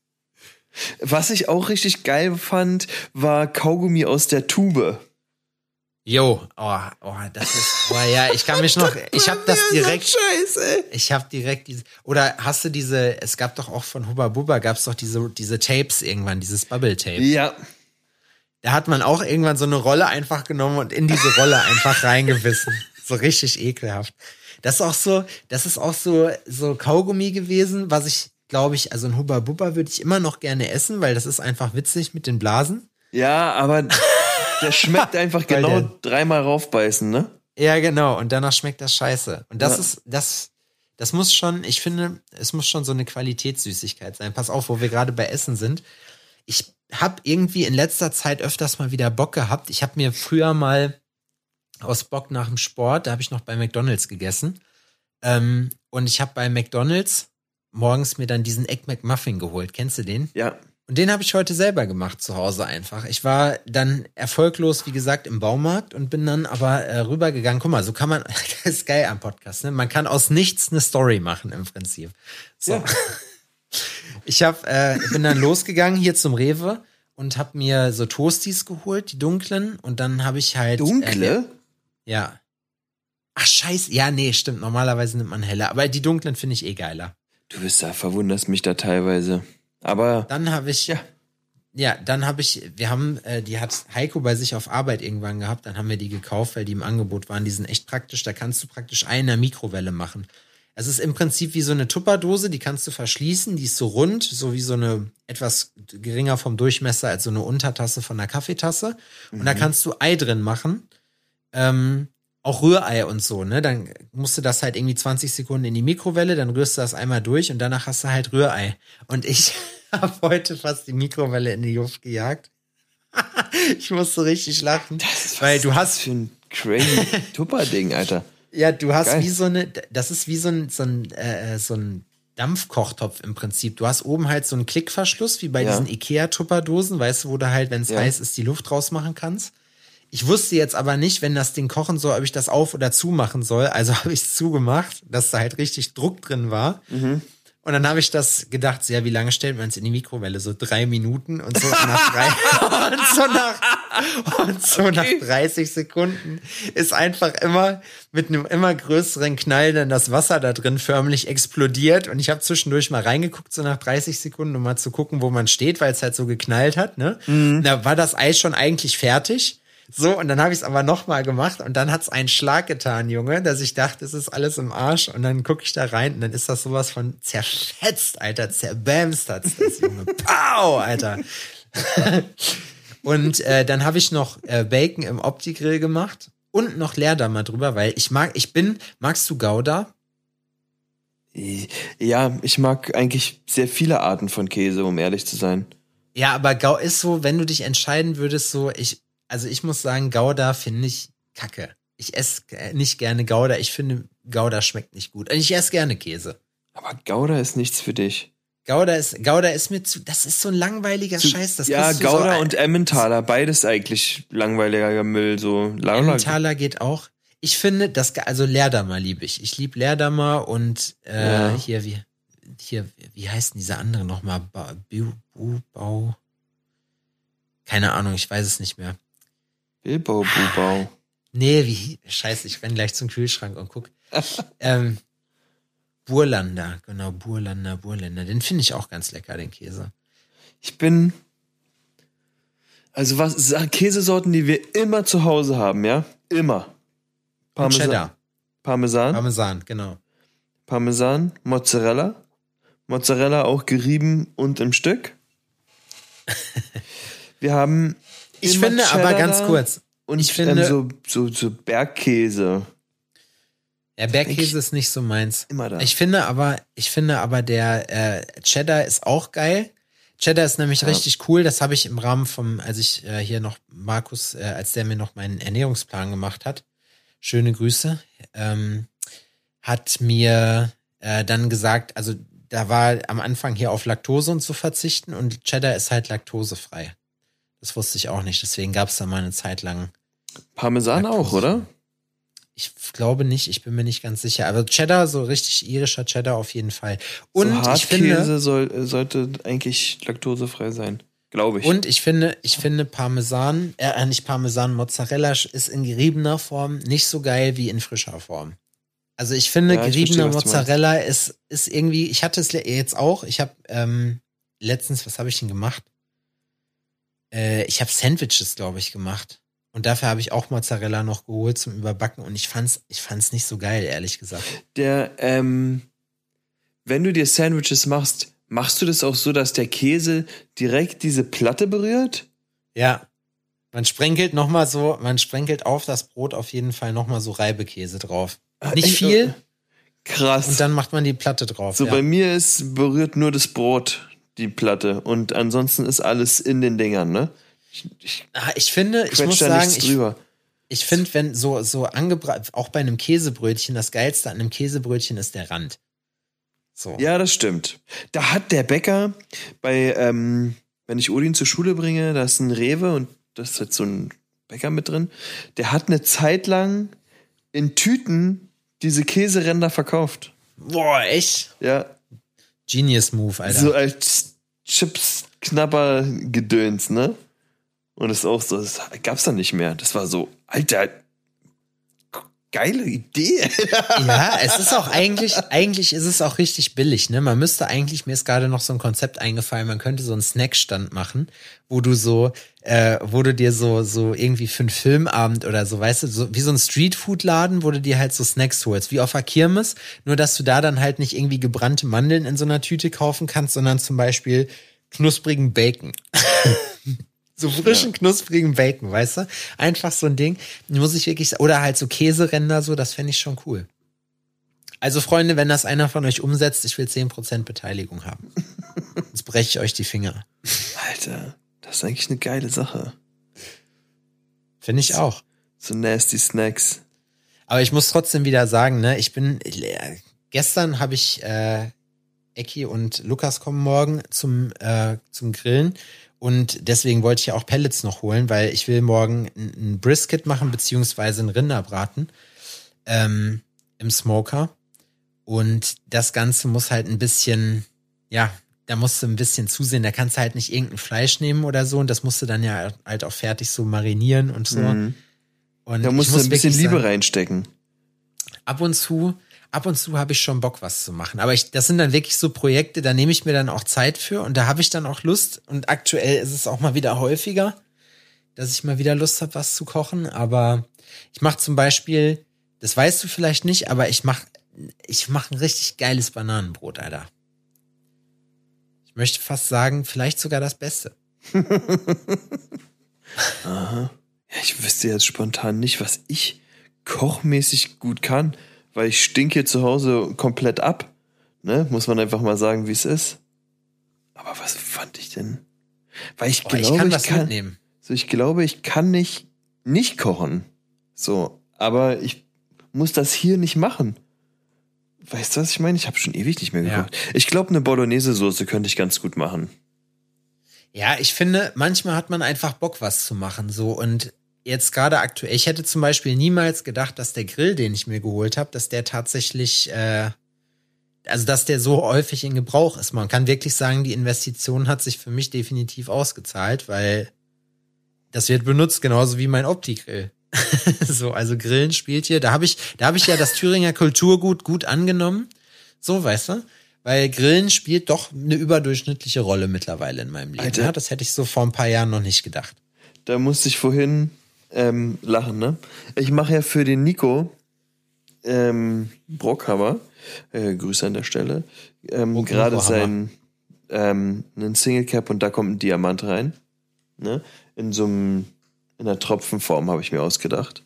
[SPEAKER 3] Was ich auch richtig geil fand, war Kaugummi aus der Tube.
[SPEAKER 1] Jo, oh, oh, das ist, oh ja, ich kann mich noch, ich habe das direkt, Scheiße. ich habe direkt diese, oder hast du diese, es gab doch auch von Hubba Bubba, gab's doch diese, diese Tapes irgendwann, dieses Bubble Tape.
[SPEAKER 3] Ja.
[SPEAKER 1] Da hat man auch irgendwann so eine Rolle einfach genommen und in diese Rolle einfach reingewissen. So richtig ekelhaft. Das ist auch so, das ist auch so, so Kaugummi gewesen, was ich, glaube ich, also ein Hubba Bubba würde ich immer noch gerne essen, weil das ist einfach witzig mit den Blasen.
[SPEAKER 3] Ja, aber der schmeckt einfach genau dreimal raufbeißen, ne?
[SPEAKER 1] Ja, genau. Und danach schmeckt das scheiße. Und das ja. ist, das, das muss schon, ich finde, es muss schon so eine Qualitätssüßigkeit sein. Pass auf, wo wir gerade bei Essen sind. Ich habe irgendwie in letzter Zeit öfters mal wieder Bock gehabt. Ich habe mir früher mal aus Bock nach dem Sport, da habe ich noch bei McDonalds gegessen. Ähm, und ich habe bei McDonalds morgens mir dann diesen Egg McMuffin geholt. Kennst du den?
[SPEAKER 3] Ja.
[SPEAKER 1] Und den habe ich heute selber gemacht zu Hause einfach. Ich war dann erfolglos, wie gesagt, im Baumarkt und bin dann aber äh, rübergegangen. Guck mal, so kann man, das ist geil am Podcast, ne? Man kann aus nichts eine Story machen im Prinzip. So. Ja. Ich hab, äh, bin dann losgegangen hier zum Rewe und habe mir so Toasties geholt, die dunklen. Und dann habe ich halt.
[SPEAKER 3] Dunkle? Äh,
[SPEAKER 1] ja. Ach, scheiße. Ja, nee, stimmt. Normalerweise nimmt man helle. Aber die dunklen finde ich eh geiler.
[SPEAKER 3] Du bist da, verwunderst mich da teilweise. Aber.
[SPEAKER 1] Dann habe ich. Ja. Ja, dann habe ich, wir haben, äh, die hat Heiko bei sich auf Arbeit irgendwann gehabt, dann haben wir die gekauft, weil die im Angebot waren. Die sind echt praktisch, da kannst du praktisch eine Mikrowelle machen. Es ist im Prinzip wie so eine Tupperdose, die kannst du verschließen, die ist so rund, so wie so eine etwas geringer vom Durchmesser als so eine Untertasse von einer Kaffeetasse. Und da mhm. kannst du Ei drin machen ähm, auch Rührei und so, ne? Dann musst du das halt irgendwie 20 Sekunden in die Mikrowelle, dann rührst du das einmal durch und danach hast du halt Rührei. Und ich habe heute fast die Mikrowelle in die Luft gejagt. ich musste richtig lachen.
[SPEAKER 3] Das weil du hast für ein crazy Tupper-Ding, Alter.
[SPEAKER 1] Ja, du hast Geil. wie so eine, das ist wie so ein, so ein, äh, so ein Dampfkochtopf im Prinzip. Du hast oben halt so einen Klickverschluss, wie bei ja. diesen Ikea-Tupperdosen, weißt du, wo du halt, wenn es ja. heiß ist, die Luft rausmachen kannst. Ich wusste jetzt aber nicht, wenn das Ding kochen soll, ob ich das auf oder zu machen soll. Also habe ich es zugemacht, dass da halt richtig Druck drin war. Mhm. Und dann habe ich das gedacht, ja, wie lange stellt man es in die Mikrowelle? So drei Minuten und so nach drei und so nach und so okay. nach 30 Sekunden ist einfach immer mit einem immer größeren Knall dann das Wasser da drin förmlich explodiert. Und ich habe zwischendurch mal reingeguckt, so nach 30 Sekunden, um mal zu gucken, wo man steht, weil es halt so geknallt hat. Ne? Mhm. Da war das Eis schon eigentlich fertig. So, und dann habe ich es aber nochmal gemacht und dann hat's einen Schlag getan, Junge, dass ich dachte, es ist alles im Arsch und dann gucke ich da rein und dann ist das sowas von zerfetzt, Alter, zerbämst hat's das, Junge. Pow, Alter. und äh, dann habe ich noch äh, Bacon im Opti-Grill gemacht und noch Leerdammer drüber, weil ich mag, ich bin, magst du Gouda?
[SPEAKER 3] Ja, ich mag eigentlich sehr viele Arten von Käse, um ehrlich zu sein.
[SPEAKER 1] Ja, aber Gau ist so, wenn du dich entscheiden würdest, so, ich, also ich muss sagen, Gouda finde ich kacke. Ich esse nicht gerne Gouda. Ich finde, Gouda schmeckt nicht gut. Und ich esse gerne Käse.
[SPEAKER 3] Aber Gouda ist nichts für dich.
[SPEAKER 1] Gouda ist, Gouda ist mir zu, das ist so ein langweiliger zu, Scheiß. Das
[SPEAKER 3] ja, Gouda so und Emmentaler, beides eigentlich langweiliger Müll, so.
[SPEAKER 1] Emmentaler geht auch. Ich finde, das, also Leerdammer liebe ich. Ich liebe Leerdammer und, äh, ja. hier, wie, hier, wie heißt denn dieser andere nochmal? Bau, Bau, keine Ahnung, ich weiß es nicht mehr.
[SPEAKER 3] Bilbo Bubau.
[SPEAKER 1] Nee, wie, scheiße, ich renn gleich zum Kühlschrank und guck. ähm, Burlander, genau, Burlander, Burländer. Den finde ich auch ganz lecker, den Käse.
[SPEAKER 3] Ich bin, also was, Käsesorten, die wir immer zu Hause haben, ja? Immer.
[SPEAKER 1] Parmesan. Cheddar.
[SPEAKER 3] Parmesan.
[SPEAKER 1] Parmesan, genau.
[SPEAKER 3] Parmesan, Mozzarella. Mozzarella auch gerieben und im Stück. Wir haben.
[SPEAKER 1] Ich finde Cheddar aber ganz kurz.
[SPEAKER 3] Und ich finde so, so, so Bergkäse.
[SPEAKER 1] Ja, Bergkäse ist nicht so meins.
[SPEAKER 3] Immer da.
[SPEAKER 1] Ich finde aber, ich finde aber der äh, Cheddar ist auch geil. Cheddar ist nämlich ja. richtig cool. Das habe ich im Rahmen vom, als ich äh, hier noch Markus, äh, als der mir noch meinen Ernährungsplan gemacht hat. Schöne Grüße. Ähm, hat mir äh, dann gesagt, also da war am Anfang hier auf Laktose und zu verzichten und Cheddar ist halt laktosefrei. Das wusste ich auch nicht. Deswegen gab es da mal eine Zeit lang.
[SPEAKER 3] Parmesan auch, oder?
[SPEAKER 1] Ich glaube nicht, ich bin mir nicht ganz sicher. Aber Cheddar, so richtig irischer Cheddar auf jeden Fall. Und so ich finde,
[SPEAKER 3] soll, sollte eigentlich laktosefrei sein. Glaube ich.
[SPEAKER 1] Und ich finde, ich finde Parmesan, äh, nicht Parmesan, Mozzarella ist in geriebener Form nicht so geil wie in frischer Form. Also ich finde, ja, geriebener Mozzarella ist, ist irgendwie, ich hatte es jetzt auch, ich habe ähm, letztens, was habe ich denn gemacht? Äh, ich habe Sandwiches, glaube ich, gemacht. Und dafür habe ich auch Mozzarella noch geholt zum Überbacken und ich fand's, ich fand's nicht so geil, ehrlich gesagt.
[SPEAKER 3] Der, ähm, wenn du dir Sandwiches machst, machst du das auch so, dass der Käse direkt diese Platte berührt?
[SPEAKER 1] Ja. Man sprenkelt noch mal so, man sprenkelt auf das Brot auf jeden Fall noch mal so Reibekäse drauf. Ah, nicht viel.
[SPEAKER 3] Krass.
[SPEAKER 1] Und dann macht man die Platte drauf.
[SPEAKER 3] So
[SPEAKER 1] ja.
[SPEAKER 3] bei mir ist berührt nur das Brot die Platte und ansonsten ist alles in den Dingern, ne?
[SPEAKER 1] Ich, ich, ah, ich finde, ich muss sagen, ich, ich finde, wenn so, so angebracht, auch bei einem Käsebrötchen, das Geilste an einem Käsebrötchen ist der Rand.
[SPEAKER 3] So. Ja, das stimmt. Da hat der Bäcker bei, ähm, wenn ich Odin zur Schule bringe, da ist ein Rewe und da ist jetzt so ein Bäcker mit drin. Der hat eine Zeit lang in Tüten diese Käseränder verkauft.
[SPEAKER 1] Boah, echt?
[SPEAKER 3] Ja.
[SPEAKER 1] Genius Move, Alter.
[SPEAKER 3] So als Chips-Knapper-Gedöns, ne? Und es ist auch so, das gab's dann nicht mehr. Das war so, Alter, geile Idee.
[SPEAKER 1] ja, es ist auch eigentlich, eigentlich ist es auch richtig billig, ne? Man müsste eigentlich, mir ist gerade noch so ein Konzept eingefallen, man könnte so einen Snackstand machen, wo du so, äh, wo du dir so, so irgendwie für einen Filmabend oder so, weißt du, so wie so ein Streetfood-Laden, wo du dir halt so Snacks holst, wie auf der Kirmes, nur dass du da dann halt nicht irgendwie gebrannte Mandeln in so einer Tüte kaufen kannst, sondern zum Beispiel knusprigen Bacon. So frischen, ja. knusprigen Bacon, weißt du? Einfach so ein Ding. Muss ich wirklich, oder halt so Käseränder, so, das fände ich schon cool. Also, Freunde, wenn das einer von euch umsetzt, ich will 10% Beteiligung haben. Jetzt breche ich euch die Finger.
[SPEAKER 3] Alter, das ist eigentlich eine geile Sache.
[SPEAKER 1] Finde ich auch.
[SPEAKER 3] So nasty Snacks.
[SPEAKER 1] Aber ich muss trotzdem wieder sagen, ne, ich bin, äh, gestern habe ich, äh, Ecki und Lukas kommen morgen zum, äh, zum Grillen und deswegen wollte ich ja auch Pellets noch holen, weil ich will morgen ein Brisket machen, beziehungsweise ein Rinderbraten ähm, im Smoker. Und das Ganze muss halt ein bisschen, ja, da musst du ein bisschen zusehen. Da kannst du halt nicht irgendein Fleisch nehmen oder so. Und das musst du dann ja halt auch fertig so marinieren und so. Mhm.
[SPEAKER 3] Und da musst du ein bisschen Liebe sagen, reinstecken.
[SPEAKER 1] Ab und zu ab und zu habe ich schon Bock, was zu machen. Aber ich, das sind dann wirklich so Projekte, da nehme ich mir dann auch Zeit für und da habe ich dann auch Lust. Und aktuell ist es auch mal wieder häufiger, dass ich mal wieder Lust habe, was zu kochen. Aber ich mache zum Beispiel, das weißt du vielleicht nicht, aber ich mache ich mach ein richtig geiles Bananenbrot, Alter. Ich möchte fast sagen, vielleicht sogar das Beste.
[SPEAKER 3] Aha. Ja, ich wüsste jetzt spontan nicht, was ich kochmäßig gut kann weil ich stinke zu Hause komplett ab. Ne? Muss man einfach mal sagen, wie es ist. Aber was fand ich denn? Weil ich oh, glaube, ich kann, ich kann mitnehmen. So, ich glaube, ich kann nicht nicht kochen. So, aber ich muss das hier nicht machen. Weißt du, was ich meine? Ich habe schon ewig nicht mehr gekocht. Ja. Ich glaube, eine Bolognese-Soße könnte ich ganz gut machen.
[SPEAKER 1] Ja, ich finde, manchmal hat man einfach Bock, was zu machen. So und jetzt gerade aktuell, ich hätte zum Beispiel niemals gedacht, dass der Grill, den ich mir geholt habe, dass der tatsächlich, äh, also dass der so häufig in Gebrauch ist. Man kann wirklich sagen, die Investition hat sich für mich definitiv ausgezahlt, weil das wird benutzt, genauso wie mein Opti-Grill. so, also Grillen spielt hier. Da habe ich, da habe ich ja das Thüringer Kulturgut gut angenommen. So, weißt du? Weil Grillen spielt doch eine überdurchschnittliche Rolle mittlerweile in meinem Leben. Alter. Ja, das hätte ich so vor ein paar Jahren noch nicht gedacht.
[SPEAKER 3] Da musste ich vorhin ähm, lachen, ne? Ich mache ja für den Nico ähm, Brockhammer, äh, Grüße an der Stelle, ähm, gerade sein ähm, einen Single Cap und da kommt ein Diamant rein. Ne? In so einem, in einer Tropfenform habe ich mir ausgedacht.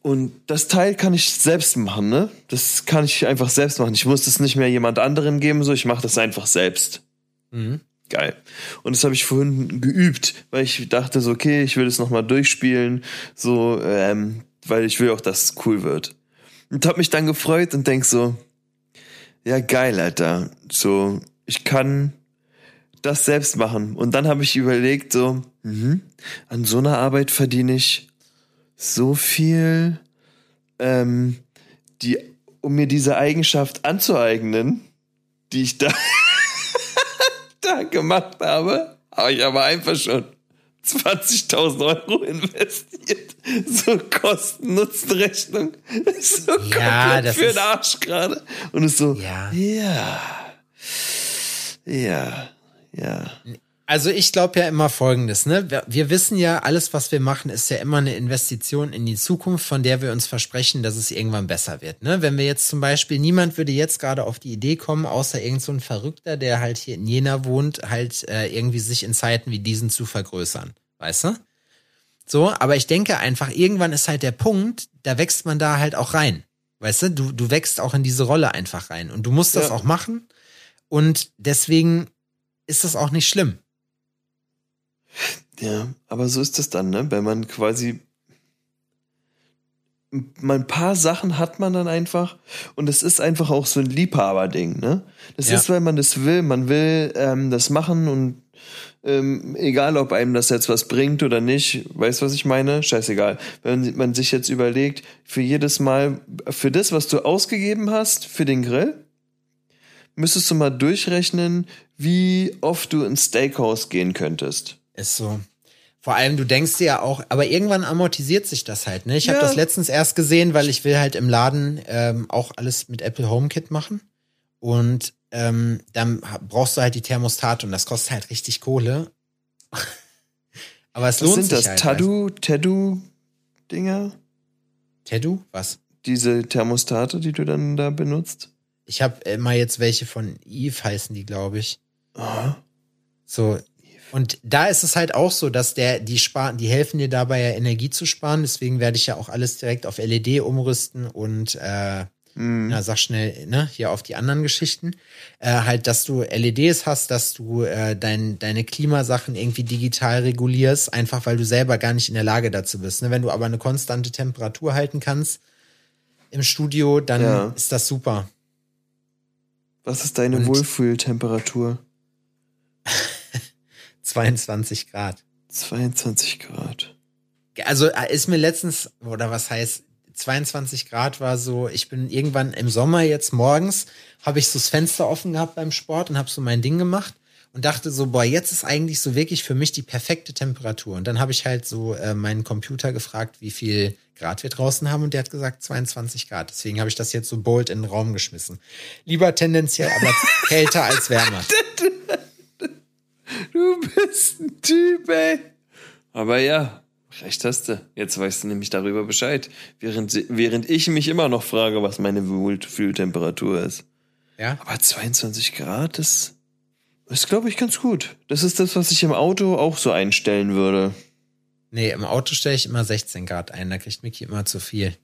[SPEAKER 3] Und das Teil kann ich selbst machen, ne? Das kann ich einfach selbst machen. Ich muss das nicht mehr jemand anderem geben, so ich mache das einfach selbst. Mhm. Geil. Und das habe ich vorhin geübt, weil ich dachte so, okay, ich will das nochmal durchspielen, so, ähm, weil ich will auch, dass es cool wird. Und habe mich dann gefreut und denk so, ja geil, Alter. So, ich kann das selbst machen. Und dann habe ich überlegt, so, mh, an so einer Arbeit verdiene ich so viel, ähm, die, um mir diese Eigenschaft anzueignen, die ich da, da gemacht habe, habe ich aber einfach schon 20.000 Euro investiert. So Kosten-Nutzen-Rechnung. So ja, komplett für den Arsch gerade. Und es so, ja. ja. Ja, ja.
[SPEAKER 1] Also ich glaube ja immer Folgendes, ne? Wir, wir, wissen ja, alles, was wir machen, ist ja immer eine Investition in die Zukunft, von der wir uns versprechen, dass es irgendwann besser wird. Ne? Wenn wir jetzt zum Beispiel, niemand würde jetzt gerade auf die Idee kommen, außer irgend so ein Verrückter, der halt hier in Jena wohnt, halt äh, irgendwie sich in Zeiten wie diesen zu vergrößern. Weißt du? So, aber ich denke einfach, irgendwann ist halt der Punkt, da wächst man da halt auch rein. Weißt du, du, du wächst auch in diese Rolle einfach rein. Und du musst das ja. auch machen. Und deswegen ist das auch nicht schlimm.
[SPEAKER 3] Ja, aber so ist es dann, ne? Wenn man quasi ein paar Sachen hat man dann einfach und es ist einfach auch so ein Liebhaberding, ne? Das ja. ist, weil man das will, man will ähm, das machen und ähm, egal ob einem das jetzt was bringt oder nicht, weißt du, was ich meine? Scheißegal. Wenn man sich jetzt überlegt, für jedes Mal, für das, was du ausgegeben hast, für den Grill, müsstest du mal durchrechnen, wie oft du ins Steakhouse gehen könntest.
[SPEAKER 1] Ist so. Vor allem, du denkst dir ja auch, aber irgendwann amortisiert sich das halt, ne? Ich ja. habe das letztens erst gesehen, weil ich will halt im Laden ähm, auch alles mit Apple HomeKit machen. Und ähm, dann brauchst du halt die Thermostate und das kostet halt richtig Kohle. aber es Was lohnt sind sich das? Halt,
[SPEAKER 3] Tadu, Tadu-Dinger?
[SPEAKER 1] Tadu? Was?
[SPEAKER 3] Diese Thermostate, die du dann da benutzt?
[SPEAKER 1] Ich habe immer jetzt welche von Eve heißen die, glaube ich. Aha. So. Und da ist es halt auch so, dass der, die sparen, die helfen dir dabei ja Energie zu sparen. Deswegen werde ich ja auch alles direkt auf LED umrüsten und äh, mm. na, sag schnell, ne, hier auf die anderen Geschichten. Äh, halt, dass du LEDs hast, dass du äh, dein, deine Klimasachen irgendwie digital regulierst, einfach weil du selber gar nicht in der Lage dazu bist. Ne? Wenn du aber eine konstante Temperatur halten kannst im Studio, dann ja. ist das super.
[SPEAKER 3] Was ist deine Wohlfühltemperatur?
[SPEAKER 1] 22 Grad.
[SPEAKER 3] 22 Grad.
[SPEAKER 1] Also äh, ist mir letztens, oder was heißt, 22 Grad war so, ich bin irgendwann im Sommer jetzt morgens, habe ich so das Fenster offen gehabt beim Sport und habe so mein Ding gemacht und dachte so, boah, jetzt ist eigentlich so wirklich für mich die perfekte Temperatur. Und dann habe ich halt so äh, meinen Computer gefragt, wie viel Grad wir draußen haben und der hat gesagt 22 Grad. Deswegen habe ich das jetzt so bold in den Raum geschmissen. Lieber tendenziell, aber kälter als wärmer.
[SPEAKER 3] Du bist ein Typ, ey. Aber ja, recht hast du. Jetzt weißt du nämlich darüber Bescheid. Während, während ich mich immer noch frage, was meine Wohlfühltemperatur ist.
[SPEAKER 1] Ja.
[SPEAKER 3] Aber 22 Grad ist, ist glaube ich, ganz gut. Das ist das, was ich im Auto auch so einstellen würde.
[SPEAKER 1] Nee, im Auto stelle ich immer 16 Grad ein, da kriegt Mickey immer zu viel.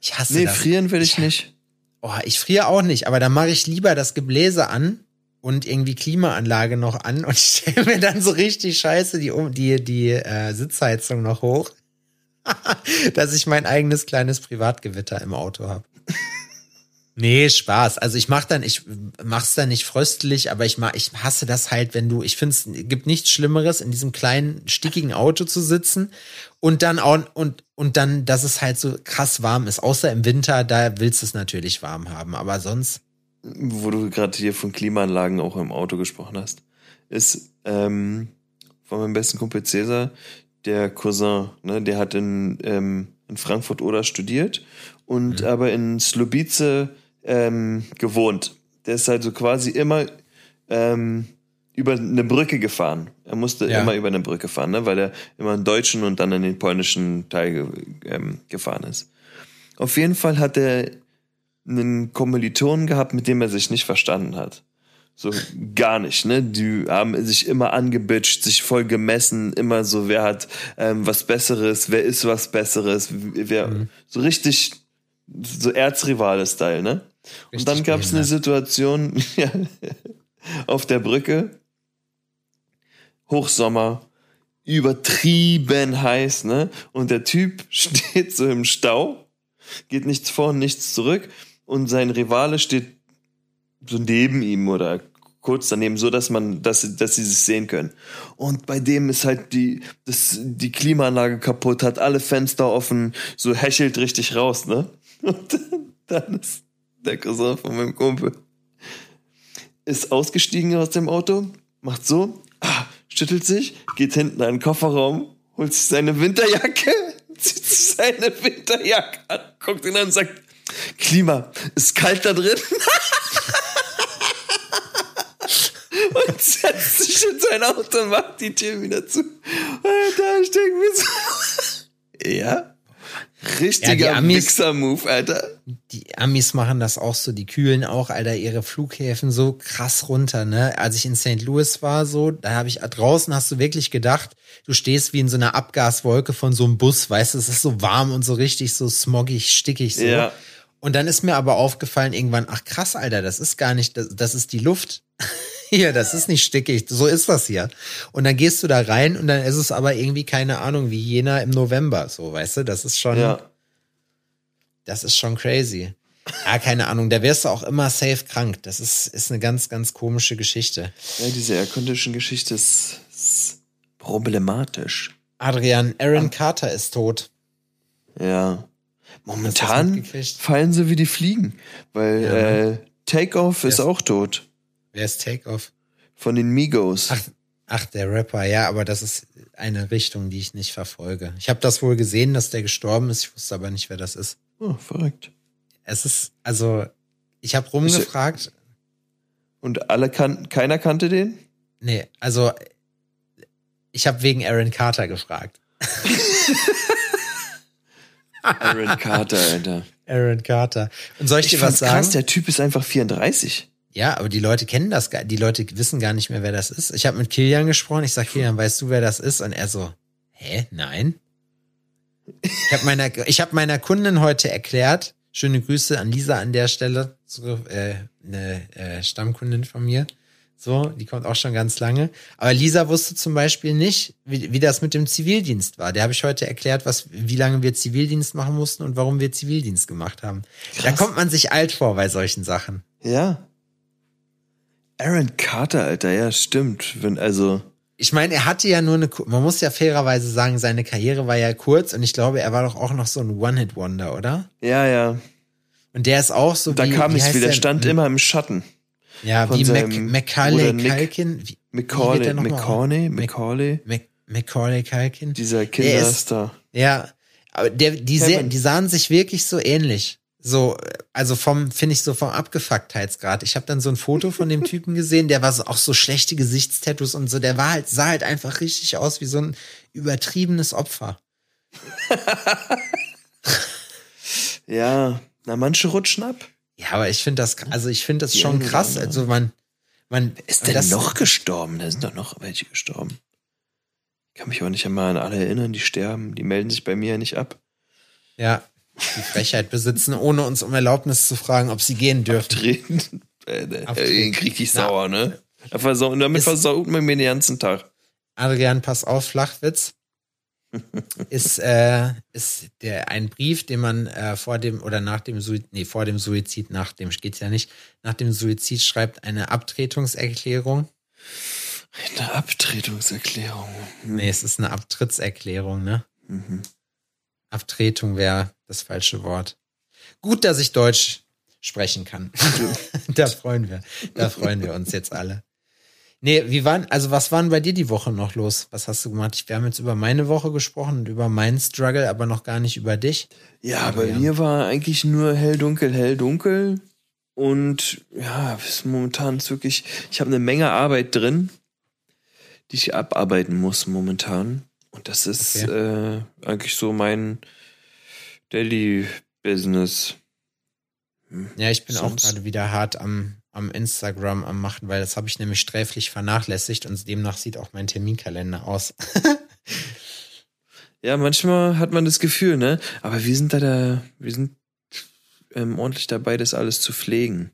[SPEAKER 1] Ich hasse
[SPEAKER 3] nee,
[SPEAKER 1] das.
[SPEAKER 3] Nee, frieren will ich, ich nicht.
[SPEAKER 1] Oh, ich friere auch nicht, aber da mache ich lieber das Gebläse an und irgendwie Klimaanlage noch an und stelle mir dann so richtig scheiße die, die, die äh, Sitzheizung noch hoch, dass ich mein eigenes kleines Privatgewitter im Auto habe. Nee, Spaß. Also ich mach dann, ich mach's dann nicht fröstlich, aber ich mach, ich hasse das halt, wenn du, ich finde es gibt nichts Schlimmeres, in diesem kleinen, stickigen Auto zu sitzen und dann auch, und, und dann, dass es halt so krass warm ist. Außer im Winter, da willst du es natürlich warm haben, aber sonst.
[SPEAKER 3] Wo du gerade hier von Klimaanlagen auch im Auto gesprochen hast, ist ähm, von meinem besten Kumpel Cäsar, der Cousin, ne, der hat in, ähm, in Frankfurt oder studiert und mhm. aber in Slobice ähm, gewohnt. Der ist halt so quasi immer ähm, über eine Brücke gefahren. Er musste ja. immer über eine Brücke fahren, ne? weil er immer in deutschen und dann in den polnischen Teil ähm, gefahren ist. Auf jeden Fall hat er einen Kommilitonen gehabt, mit dem er sich nicht verstanden hat. So gar nicht, ne? Die haben sich immer angebitscht, sich voll gemessen, immer so, wer hat ähm, was Besseres, wer ist was Besseres, wer mhm. so richtig so Erzrivale-Style, ne? Richtig und dann gab es eine Situation auf der Brücke, Hochsommer, übertrieben heiß, ne? Und der Typ steht so im Stau, geht nichts vor und nichts zurück und sein Rivale steht so neben ihm oder kurz daneben, so dass man, dass, dass sie es sehen können. Und bei dem ist halt die, das, die Klimaanlage kaputt, hat alle Fenster offen, so hechelt richtig raus, ne? Und dann ist der Cousin von meinem Kumpel ist ausgestiegen aus dem Auto, macht so, ah, schüttelt sich, geht hinten an den Kofferraum, holt sich seine Winterjacke, zieht sich seine Winterjacke an, guckt ihn an und sagt, Klima, ist kalt da drin? und setzt sich in sein Auto und macht die Tür wieder zu. Alter, ich denke mir so. ja? Richtiger ja, Mixer-Move, Alter.
[SPEAKER 1] Die Amis machen das auch so, die kühlen auch, Alter, ihre Flughäfen so krass runter, ne? Als ich in St. Louis war, so, da habe ich draußen hast du wirklich gedacht, du stehst wie in so einer Abgaswolke von so einem Bus, weißt du, es ist so warm und so richtig so smoggig, stickig so. Ja. Und dann ist mir aber aufgefallen irgendwann, ach krass, Alter, das ist gar nicht, das, das ist die Luft. hier, das ist nicht stickig, so ist das hier. Und dann gehst du da rein und dann ist es aber irgendwie keine Ahnung, wie jener im November, so, weißt du, das ist schon, ja. das ist schon crazy. Ja, keine Ahnung, da wirst du auch immer safe krank. Das ist, ist eine ganz, ganz komische Geschichte.
[SPEAKER 3] Ja, diese Air-Condition-Geschichte ist, ist, problematisch.
[SPEAKER 1] Adrian, Aaron Carter ist tot.
[SPEAKER 3] Ja. Momentan fallen sie wie die Fliegen, weil ja. äh, Takeoff ist auch tot.
[SPEAKER 1] Wer ist Takeoff?
[SPEAKER 3] Von den Migos.
[SPEAKER 1] Ach, ach, der Rapper, ja, aber das ist eine Richtung, die ich nicht verfolge. Ich habe das wohl gesehen, dass der gestorben ist, ich wusste aber nicht, wer das ist.
[SPEAKER 3] Oh, verrückt.
[SPEAKER 1] Es ist, also, ich habe rumgefragt.
[SPEAKER 3] Und alle kannten, keiner kannte den?
[SPEAKER 1] Nee, also ich habe wegen Aaron Carter gefragt.
[SPEAKER 3] Aaron Carter, Alter.
[SPEAKER 1] Aaron Carter. Und soll ich, ich dir was sagen? Krass,
[SPEAKER 3] der Typ ist einfach 34.
[SPEAKER 1] Ja, aber die Leute kennen das gar, die Leute wissen gar nicht mehr, wer das ist. Ich habe mit Kilian gesprochen, ich sag Kilian, weißt du, wer das ist? Und er so, hä, nein? Ich habe meiner, ich hab meiner Kundin heute erklärt, schöne Grüße an Lisa an der Stelle, äh, eine äh, Stammkundin von mir. So, die kommt auch schon ganz lange. Aber Lisa wusste zum Beispiel nicht, wie, wie das mit dem Zivildienst war. Der habe ich heute erklärt, was, wie lange wir Zivildienst machen mussten und warum wir Zivildienst gemacht haben. Krass. Da kommt man sich alt vor bei solchen Sachen.
[SPEAKER 3] Ja. Aaron Carter, Alter, ja, stimmt. Wenn, also.
[SPEAKER 1] Ich meine, er hatte ja nur eine, man muss ja fairerweise sagen, seine Karriere war ja kurz und ich glaube, er war doch auch noch so ein One-Hit-Wonder, oder?
[SPEAKER 3] Ja, ja.
[SPEAKER 1] Und der ist auch so
[SPEAKER 3] da wie. Da kam es wieder, stand immer im Schatten.
[SPEAKER 1] Ja, wie Mac Macaulay Culkin.
[SPEAKER 3] Macaulay, Macaulay, Macaulay.
[SPEAKER 1] Macaulay Culkin.
[SPEAKER 3] Dieser Kinderstar.
[SPEAKER 1] Ja, aber der, die, sehr, die sahen sich wirklich so ähnlich. So, also vom, finde ich so vom Abgefucktheitsgrad. Ich habe dann so ein Foto von dem Typen gesehen, der war so, auch so schlechte Gesichtstattoos und so, der war halt, sah halt einfach richtig aus wie so ein übertriebenes Opfer.
[SPEAKER 3] ja, na, manche rutschen ab.
[SPEAKER 1] Ja, aber ich finde das, also ich finde das schon krass. Also man, man.
[SPEAKER 3] Ist denn noch gestorben? Da sind doch noch welche gestorben. Ich kann mich auch nicht einmal an alle erinnern, die sterben. Die melden sich bei mir nicht ab.
[SPEAKER 1] Ja, die Frechheit besitzen, ohne uns um Erlaubnis zu fragen, ob sie gehen dürfen.
[SPEAKER 3] Abtreten. Äh, äh, krieg ich sauer, ne? damit versaut man mir den ganzen Tag.
[SPEAKER 1] Adrian, pass auf, Flachwitz. Ist, äh, ist der ein Brief, den man äh, vor dem oder nach dem Suizid, nee, vor dem Suizid, nach dem geht's ja nicht, nach dem Suizid schreibt eine Abtretungserklärung.
[SPEAKER 3] Eine Abtretungserklärung.
[SPEAKER 1] Hm. Nee, es ist eine Abtrittserklärung, ne? Mhm. Abtretung wäre das falsche Wort. Gut, dass ich Deutsch sprechen kann. da freuen wir. Da freuen wir uns jetzt alle. Nee, wie waren, also was waren bei dir die Woche noch los? Was hast du gemacht? Wir haben jetzt über meine Woche gesprochen und über meinen Struggle, aber noch gar nicht über dich.
[SPEAKER 3] Ja, bei mir war eigentlich nur hell, dunkel, hell, dunkel. Und ja, bis momentan ist wirklich, ich habe eine Menge Arbeit drin. die ich abarbeiten muss momentan. Und das ist okay. äh, eigentlich so mein Daily Business.
[SPEAKER 1] Hm. Ja, ich bin Sonst? auch gerade wieder hart am, am Instagram am machen, weil das habe ich nämlich sträflich vernachlässigt und demnach sieht auch mein Terminkalender aus.
[SPEAKER 3] ja, manchmal hat man das Gefühl, ne? Aber wir sind da, da wir sind ähm, ordentlich dabei, das alles zu pflegen.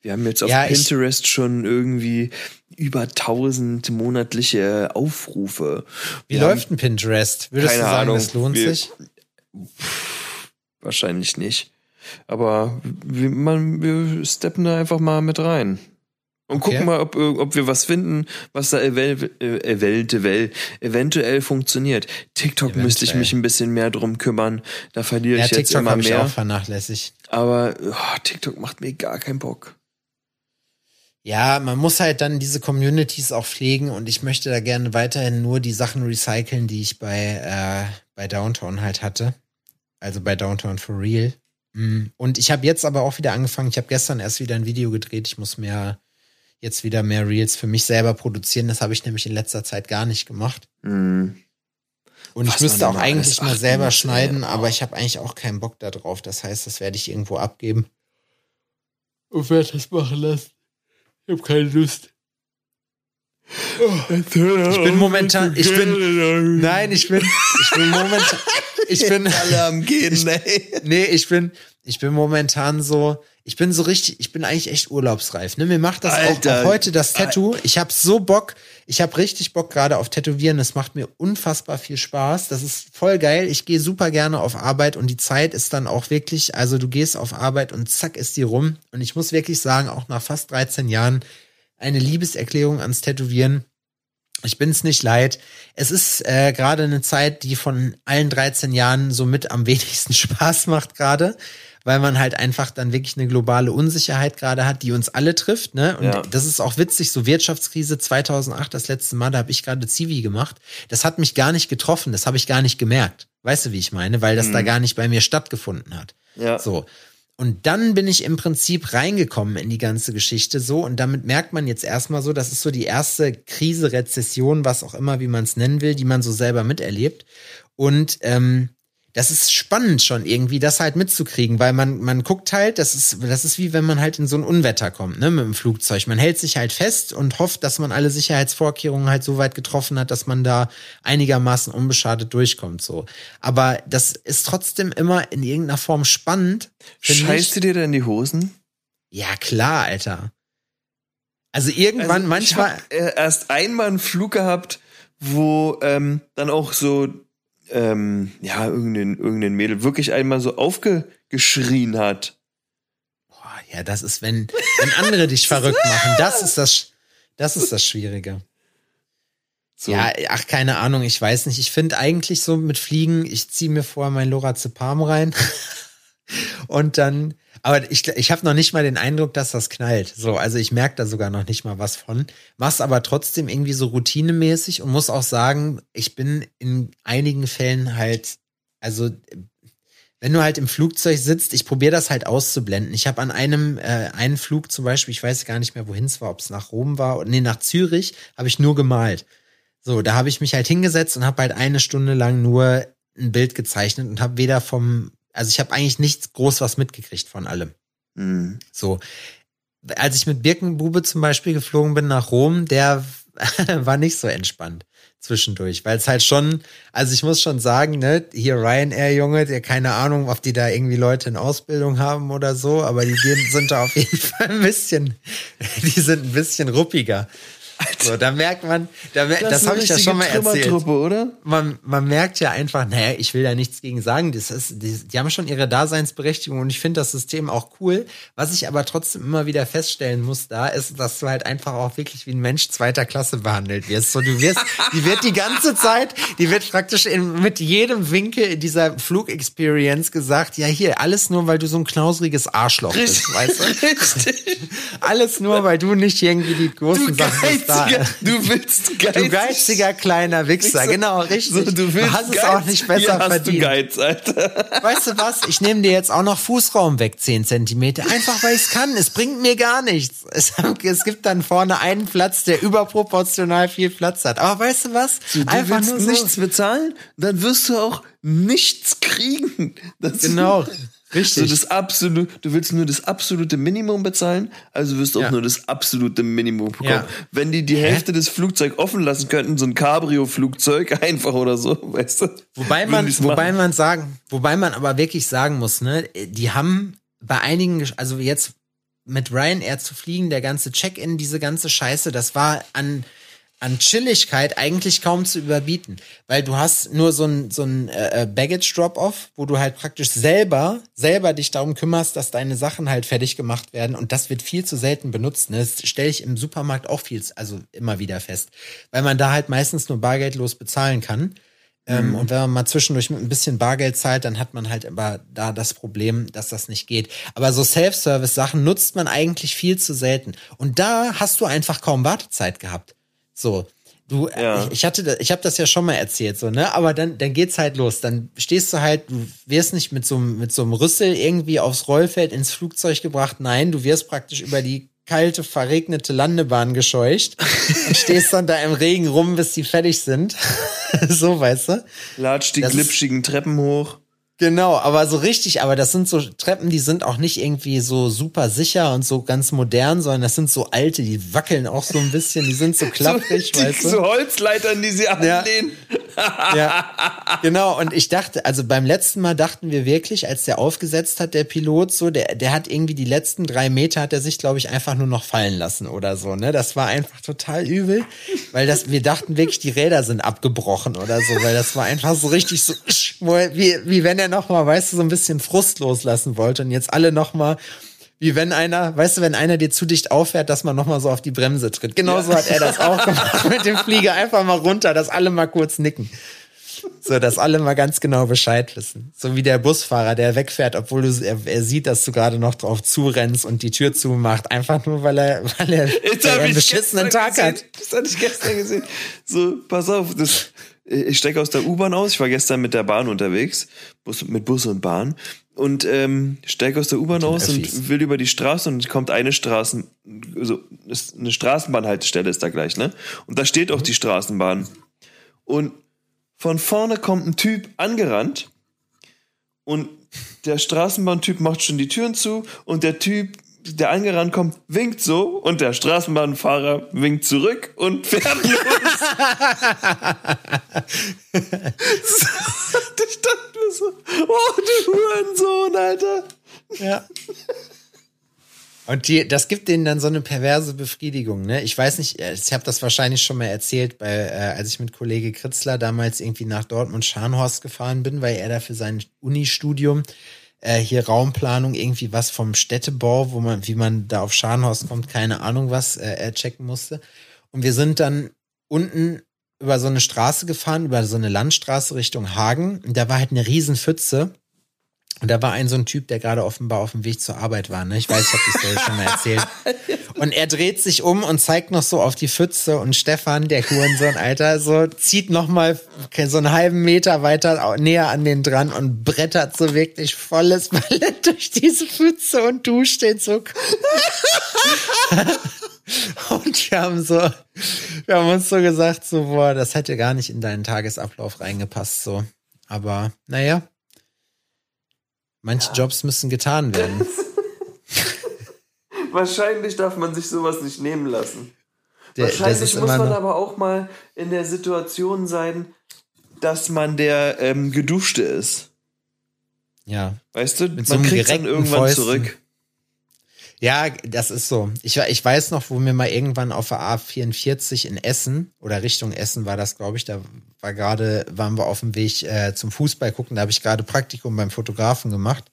[SPEAKER 3] Wir haben jetzt auf ja, Pinterest schon irgendwie über 1000 monatliche Aufrufe.
[SPEAKER 1] Wie wir läuft ein Pinterest? Würdest du sagen, Ahnung, das lohnt wir, sich?
[SPEAKER 3] Wahrscheinlich nicht. Aber wir, man, wir steppen da einfach mal mit rein. Und gucken okay. mal, ob, ob wir was finden, was da eventuell, eventuell funktioniert. TikTok eventuell. müsste ich mich ein bisschen mehr drum kümmern. Da verliere ja, ich jetzt TikTok immer mehr. Ich auch
[SPEAKER 1] vernachlässigt.
[SPEAKER 3] Aber oh, TikTok macht mir gar keinen Bock.
[SPEAKER 1] Ja, man muss halt dann diese Communities auch pflegen und ich möchte da gerne weiterhin nur die Sachen recyceln, die ich bei, äh, bei Downtown halt hatte. Also bei Downtown for Real. Mm. Und ich habe jetzt aber auch wieder angefangen. Ich habe gestern erst wieder ein Video gedreht. Ich muss mehr jetzt wieder mehr Reels für mich selber produzieren. Das habe ich nämlich in letzter Zeit gar nicht gemacht. Mhm. Und Was ich müsste auch eigentlich mal selber schneiden, aber oh. ich habe eigentlich auch keinen Bock darauf. Das heißt, das werde ich irgendwo abgeben. Und werde das machen lassen. Ich habe keine Lust. Ich bin momentan, ich bin, nein, ich bin, ich bin momentan, ich bin,
[SPEAKER 3] alle am gehen,
[SPEAKER 1] nee. nee, ich bin, ich bin momentan so, ich bin so richtig, ich bin eigentlich echt urlaubsreif. Ne? Mir macht das Alter. auch, auch heute das Tattoo. Ich habe so Bock, ich habe richtig Bock gerade auf Tätowieren. Das macht mir unfassbar viel Spaß. Das ist voll geil. Ich gehe super gerne auf Arbeit und die Zeit ist dann auch wirklich, also du gehst auf Arbeit und zack ist die rum. Und ich muss wirklich sagen, auch nach fast 13 Jahren eine Liebeserklärung ans Tätowieren. Ich bin es nicht leid. Es ist äh, gerade eine Zeit, die von allen 13 Jahren so mit am wenigsten Spaß macht gerade weil man halt einfach dann wirklich eine globale Unsicherheit gerade hat, die uns alle trifft. Ne? Und ja. das ist auch witzig, so Wirtschaftskrise 2008, das letzte Mal, da habe ich gerade Zivi gemacht. Das hat mich gar nicht getroffen, das habe ich gar nicht gemerkt. Weißt du, wie ich meine? Weil das mhm. da gar nicht bei mir stattgefunden hat. Ja. So. Und dann bin ich im Prinzip reingekommen in die ganze Geschichte so und damit merkt man jetzt erstmal so, das ist so die erste Krise, Rezession, was auch immer, wie man es nennen will, die man so selber miterlebt. Und ähm, das ist spannend schon irgendwie, das halt mitzukriegen, weil man, man guckt halt, das ist, das ist wie wenn man halt in so ein Unwetter kommt, ne, mit dem Flugzeug. Man hält sich halt fest und hofft, dass man alle Sicherheitsvorkehrungen halt so weit getroffen hat, dass man da einigermaßen unbeschadet durchkommt, so. Aber das ist trotzdem immer in irgendeiner Form spannend.
[SPEAKER 3] Scheißt du dir denn die Hosen?
[SPEAKER 1] Ja, klar, Alter. Also irgendwann also manchmal.
[SPEAKER 3] Äh, erst einmal einen Flug gehabt, wo ähm, dann auch so ähm, ja, irgendein, irgendein Mädel wirklich einmal so aufgeschrien hat.
[SPEAKER 1] Boah, ja, das ist, wenn, wenn andere dich verrückt machen, das ist das, das ist das Schwierige. So. Ja, ach, keine Ahnung, ich weiß nicht. Ich finde eigentlich so mit Fliegen, ich ziehe mir vorher mein Lorazepam rein und dann aber ich, ich habe noch nicht mal den Eindruck, dass das knallt. So, also ich merke da sogar noch nicht mal was von. Mach's aber trotzdem irgendwie so routinemäßig und muss auch sagen, ich bin in einigen Fällen halt, also wenn du halt im Flugzeug sitzt, ich probiere das halt auszublenden. Ich habe an einem äh, einen Flug zum Beispiel, ich weiß gar nicht mehr, wohin es war, ob es nach Rom war nee, nach Zürich, habe ich nur gemalt. So, da habe ich mich halt hingesetzt und habe halt eine Stunde lang nur ein Bild gezeichnet und habe weder vom also ich habe eigentlich nichts groß was mitgekriegt von allem. Mhm. So. Als ich mit Birkenbube zum Beispiel geflogen bin nach Rom, der war nicht so entspannt zwischendurch, weil es halt schon, also ich muss schon sagen, ne, hier Ryanair Junge, der keine Ahnung, ob die da irgendwie Leute in Ausbildung haben oder so, aber die sind da auf jeden Fall ein bisschen, die sind ein bisschen ruppiger. So, da merkt man, da das, das habe ich ja schon mal erzählt.
[SPEAKER 3] oder?
[SPEAKER 1] Man, man merkt ja einfach, naja, ich will da nichts gegen sagen. Das ist, die, die haben schon ihre Daseinsberechtigung und ich finde das System auch cool. Was ich aber trotzdem immer wieder feststellen muss, da ist, dass du halt einfach auch wirklich wie ein Mensch zweiter Klasse behandelt wirst. So, du wirst, die wird die ganze Zeit, die wird praktisch in, mit jedem Winkel in dieser Flugexperience gesagt, ja hier, alles nur, weil du so ein knausriges Arschloch bist, weißt du? Alles nur, weil du nicht irgendwie die großen Sachen
[SPEAKER 3] da du willst geizig.
[SPEAKER 1] Du geiziger kleiner Wichser, genau, richtig. So,
[SPEAKER 3] du, willst
[SPEAKER 1] du hast es auch nicht besser
[SPEAKER 3] hast
[SPEAKER 1] verdient.
[SPEAKER 3] Du Geiz, Alter.
[SPEAKER 1] Weißt du was? Ich nehme dir jetzt auch noch Fußraum weg, 10 Zentimeter. Einfach weil ich es kann. Es bringt mir gar nichts. Es, es, gibt dann vorne einen Platz, der überproportional viel Platz hat. Aber weißt du was?
[SPEAKER 3] So, du Einfach willst nur so. nichts bezahlen, dann wirst du auch nichts kriegen.
[SPEAKER 1] Das genau. Richtig.
[SPEAKER 3] So das absolute, du willst nur das absolute Minimum bezahlen, also wirst du ja. auch nur das absolute Minimum bekommen. Ja. Wenn die die Hä? Hälfte des Flugzeugs offen lassen könnten, so ein Cabrio-Flugzeug einfach oder so, weißt du?
[SPEAKER 1] Wobei man, wobei man sagen, wobei man aber wirklich sagen muss, ne, die haben bei einigen, also jetzt mit Ryanair zu fliegen, der ganze Check-in, diese ganze Scheiße, das war an an Chilligkeit eigentlich kaum zu überbieten, weil du hast nur so ein so ein äh, äh, Baggage Drop-off, wo du halt praktisch selber selber dich darum kümmerst, dass deine Sachen halt fertig gemacht werden und das wird viel zu selten benutzt. Ne? Das stelle ich im Supermarkt auch viel, also immer wieder fest, weil man da halt meistens nur bargeldlos bezahlen kann. Ähm, mhm. Und wenn man mal zwischendurch mit ein bisschen Bargeld zahlt, dann hat man halt immer da das Problem, dass das nicht geht. Aber so Self-Service-Sachen nutzt man eigentlich viel zu selten. Und da hast du einfach kaum Wartezeit gehabt. So. Du, ja. ich, ich hatte, ich habe das ja schon mal erzählt, so, ne? Aber dann, dann geht's halt los. Dann stehst du halt, du wirst nicht mit so, mit so einem Rüssel irgendwie aufs Rollfeld ins Flugzeug gebracht. Nein, du wirst praktisch über die kalte, verregnete Landebahn gescheucht und stehst dann da im Regen rum, bis die fertig sind. so, weißt du?
[SPEAKER 3] Latsch die das glitschigen Treppen hoch.
[SPEAKER 1] Genau, aber so richtig, aber das sind so Treppen, die sind auch nicht irgendwie so super sicher und so ganz modern, sondern das sind so alte, die wackeln auch so ein bisschen, die sind so klapprig,
[SPEAKER 3] so,
[SPEAKER 1] weißt du?
[SPEAKER 3] So Holzleitern, die sie anlehnen.
[SPEAKER 1] Ja. Ja, genau. Und ich dachte, also beim letzten Mal dachten wir wirklich, als der aufgesetzt hat, der Pilot, so, der, der hat irgendwie die letzten drei Meter, hat er sich, glaube ich, einfach nur noch fallen lassen oder so, ne? Das war einfach total übel, weil das, wir dachten wirklich, die Räder sind abgebrochen oder so, weil das war einfach so richtig so, wie, wie wenn er er noch mal, weißt du, so ein bisschen Frust loslassen wollte und jetzt alle noch mal wie wenn einer, weißt du, wenn einer dir zu dicht auffährt, dass man noch mal so auf die Bremse tritt. Genauso ja. hat er das auch gemacht mit dem Flieger. Einfach mal runter, dass alle mal kurz nicken. So, dass alle mal ganz genau Bescheid wissen. So wie der Busfahrer, der wegfährt, obwohl du, er, er sieht, dass du gerade noch drauf zurennst und die Tür zumacht. Einfach nur, weil er, weil er, weil er einen beschissenen Tag
[SPEAKER 3] gesehen.
[SPEAKER 1] hat.
[SPEAKER 3] Das hatte ich gestern gesehen. So, pass auf, das, ich steige aus der U-Bahn aus. Ich war gestern mit der Bahn unterwegs, Bus, mit Bus und Bahn. Und ähm, steige aus der U-Bahn aus und will über die Straße und kommt eine Straßen, so eine Straßenbahnhaltestelle ist da gleich, ne? Und da steht auch die Straßenbahn. Und von vorne kommt ein Typ angerannt und der Straßenbahntyp macht schon die Türen zu und der Typ der angerannt kommt, winkt so und der Straßenbahnfahrer winkt zurück und fährt los. dachte mir so, oh, du Hurensohn, Alter.
[SPEAKER 1] Ja. Und die, das gibt denen dann so eine perverse Befriedigung, ne? Ich weiß nicht, äh, ich habe das wahrscheinlich schon mal erzählt, bei, äh, als ich mit Kollege Kritzler damals irgendwie nach Dortmund Scharnhorst gefahren bin, weil er da für sein Uni-Studium äh, hier Raumplanung, irgendwie was vom Städtebau, wo man, wie man da auf Scharnhorst kommt, keine Ahnung was, äh, er checken musste. Und wir sind dann unten über so eine Straße gefahren, über so eine Landstraße Richtung Hagen. Und da war halt eine riesen Pfütze. Und da war ein so ein Typ, der gerade offenbar auf dem Weg zur Arbeit war. Ne? Ich weiß, ich habe die Story schon mal erzählt. Und er dreht sich um und zeigt noch so auf die Pfütze und Stefan, der Hurensohn, Alter, so zieht noch mal so einen halben Meter weiter näher an den dran und brettert so wirklich volles Ballett durch diese Pfütze und duscht den so. und wir haben so, wir haben uns so gesagt, so, boah, das hätte gar nicht in deinen Tagesablauf reingepasst, so. Aber, naja, Manche ja. Jobs müssen getan werden.
[SPEAKER 3] Wahrscheinlich darf man sich sowas nicht nehmen lassen. Der, Wahrscheinlich muss man aber auch mal in der Situation sein, dass man der ähm, Geduschte ist.
[SPEAKER 1] Ja.
[SPEAKER 3] Weißt du, Mit man so kriegt dann irgendwann Fäusten. zurück.
[SPEAKER 1] Ja, das ist so. Ich, ich weiß noch, wo mir mal irgendwann auf der A44 in Essen oder Richtung Essen war das, glaube ich, da war gerade, waren wir auf dem Weg äh, zum Fußball gucken, da habe ich gerade Praktikum beim Fotografen gemacht.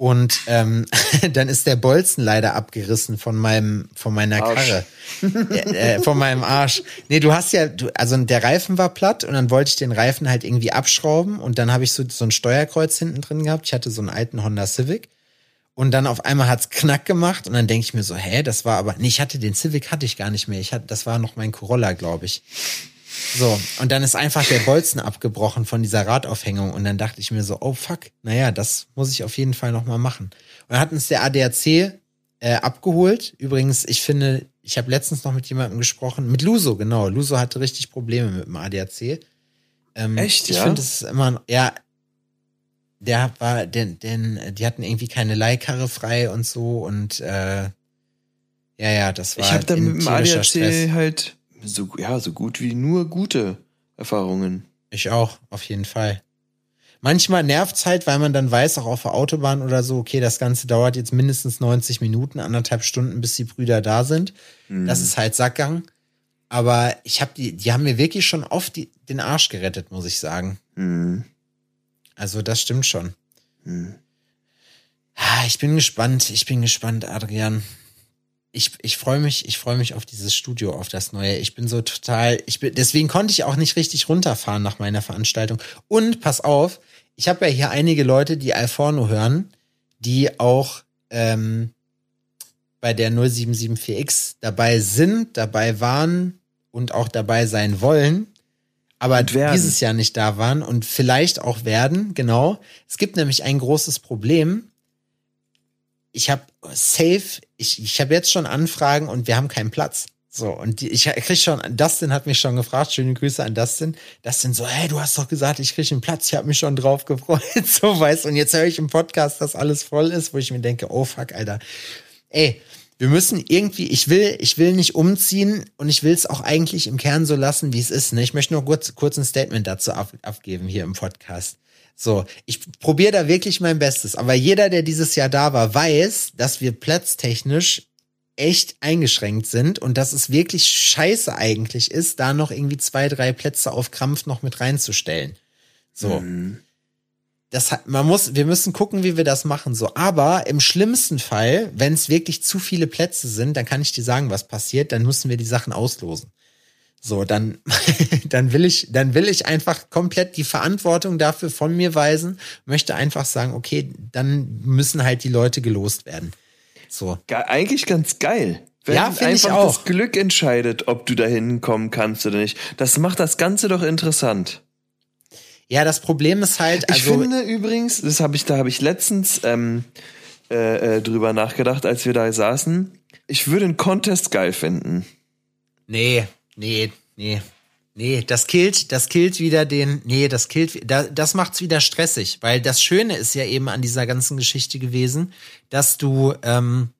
[SPEAKER 1] Und ähm, dann ist der Bolzen leider abgerissen von meinem, von meiner. Karre. äh, äh, von meinem Arsch. Nee, du hast ja, du, also der Reifen war platt und dann wollte ich den Reifen halt irgendwie abschrauben und dann habe ich so, so ein Steuerkreuz hinten drin gehabt. Ich hatte so einen alten Honda Civic Und dann auf einmal hat's knack gemacht und dann denke ich mir so, hä, das war aber, nee, ich hatte den Civic hatte ich gar nicht mehr. Ich hatte, das war noch mein Corolla, glaube ich. So, und dann ist einfach der Bolzen abgebrochen von dieser Radaufhängung und dann dachte ich mir so, oh fuck, naja, das muss ich auf jeden Fall noch mal machen. Und dann hat uns der ADAC äh, abgeholt. Übrigens, ich finde, ich habe letztens noch mit jemandem gesprochen, mit Luso, genau. Luso hatte richtig Probleme mit dem ADAC. Ähm,
[SPEAKER 3] Echt,
[SPEAKER 1] ich
[SPEAKER 3] ja?
[SPEAKER 1] finde, es ist immer, ja, der war, denn, denn, die hatten irgendwie keine Leihkarre frei und so und äh, ja, ja, das war
[SPEAKER 3] Ich habe da
[SPEAKER 1] ein
[SPEAKER 3] mit dem ADAC
[SPEAKER 1] Stress.
[SPEAKER 3] halt so, ja, so gut wie nur gute Erfahrungen.
[SPEAKER 1] Ich auch, auf jeden Fall. Manchmal nervt's halt, weil man dann weiß, auch auf der Autobahn oder so, okay, das Ganze dauert jetzt mindestens 90 Minuten, anderthalb Stunden, bis die Brüder da sind.
[SPEAKER 3] Mhm.
[SPEAKER 1] Das ist halt Sackgang. Aber ich habe die, die haben mir wirklich schon oft die, den Arsch gerettet, muss ich sagen.
[SPEAKER 3] Mhm.
[SPEAKER 1] Also das stimmt schon.
[SPEAKER 3] Mhm.
[SPEAKER 1] Ah, Ich bin gespannt, ich bin gespannt, Adrian. Ich, ich freue mich, ich freue mich auf dieses Studio, auf das neue. Ich bin so total, ich bin, deswegen konnte ich auch nicht richtig runterfahren nach meiner Veranstaltung. Und pass auf, ich habe ja hier einige Leute, die Alforno hören, die auch ähm, bei der 0774X dabei sind, dabei waren und auch dabei sein wollen, aber dieses Jahr nicht da waren und vielleicht auch werden, genau. Es gibt nämlich ein großes Problem. Ich habe safe, ich, ich habe jetzt schon Anfragen und wir haben keinen Platz. So, und die, ich krieg schon, Dustin hat mich schon gefragt, schöne Grüße an Dustin. Dustin so, hey, du hast doch gesagt, ich krieg einen Platz, ich habe mich schon drauf gefreut, so weißt Und jetzt höre ich im Podcast, dass alles voll ist, wo ich mir denke, oh fuck, Alter. Ey, wir müssen irgendwie, ich will, ich will nicht umziehen und ich will es auch eigentlich im Kern so lassen, wie es ist. Ne? Ich möchte nur kurz, kurz ein Statement dazu ab, abgeben hier im Podcast. So, ich probiere da wirklich mein Bestes, aber jeder, der dieses Jahr da war, weiß, dass wir platztechnisch echt eingeschränkt sind und dass es wirklich scheiße eigentlich ist, da noch irgendwie zwei, drei Plätze auf Krampf noch mit reinzustellen. So. Das hat, man muss, wir müssen gucken, wie wir das machen, so. Aber im schlimmsten Fall, wenn es wirklich zu viele Plätze sind, dann kann ich dir sagen, was passiert, dann müssen wir die Sachen auslosen. So, dann, dann will ich, dann will ich einfach komplett die Verantwortung dafür von mir weisen, möchte einfach sagen, okay, dann müssen halt die Leute gelost werden. So.
[SPEAKER 3] Ge eigentlich ganz geil. Wenn
[SPEAKER 1] Ja, find ich
[SPEAKER 3] einfach
[SPEAKER 1] auch.
[SPEAKER 3] das Glück entscheidet, ob du da hinkommen kannst oder nicht. Das macht das Ganze doch interessant.
[SPEAKER 1] Ja, das Problem ist halt,
[SPEAKER 3] Ich
[SPEAKER 1] also,
[SPEAKER 3] finde übrigens, das habe ich, da habe ich letztens ähm, äh, äh, drüber nachgedacht, als wir da saßen. Ich würde einen Contest geil finden.
[SPEAKER 1] nee, nee, nee. Nee, das killt, das killt wieder den, nee, das killt, da, das macht's wieder stressig, weil das Schöne ist ja eben an dieser ganzen Geschichte gewesen, dass du ähm,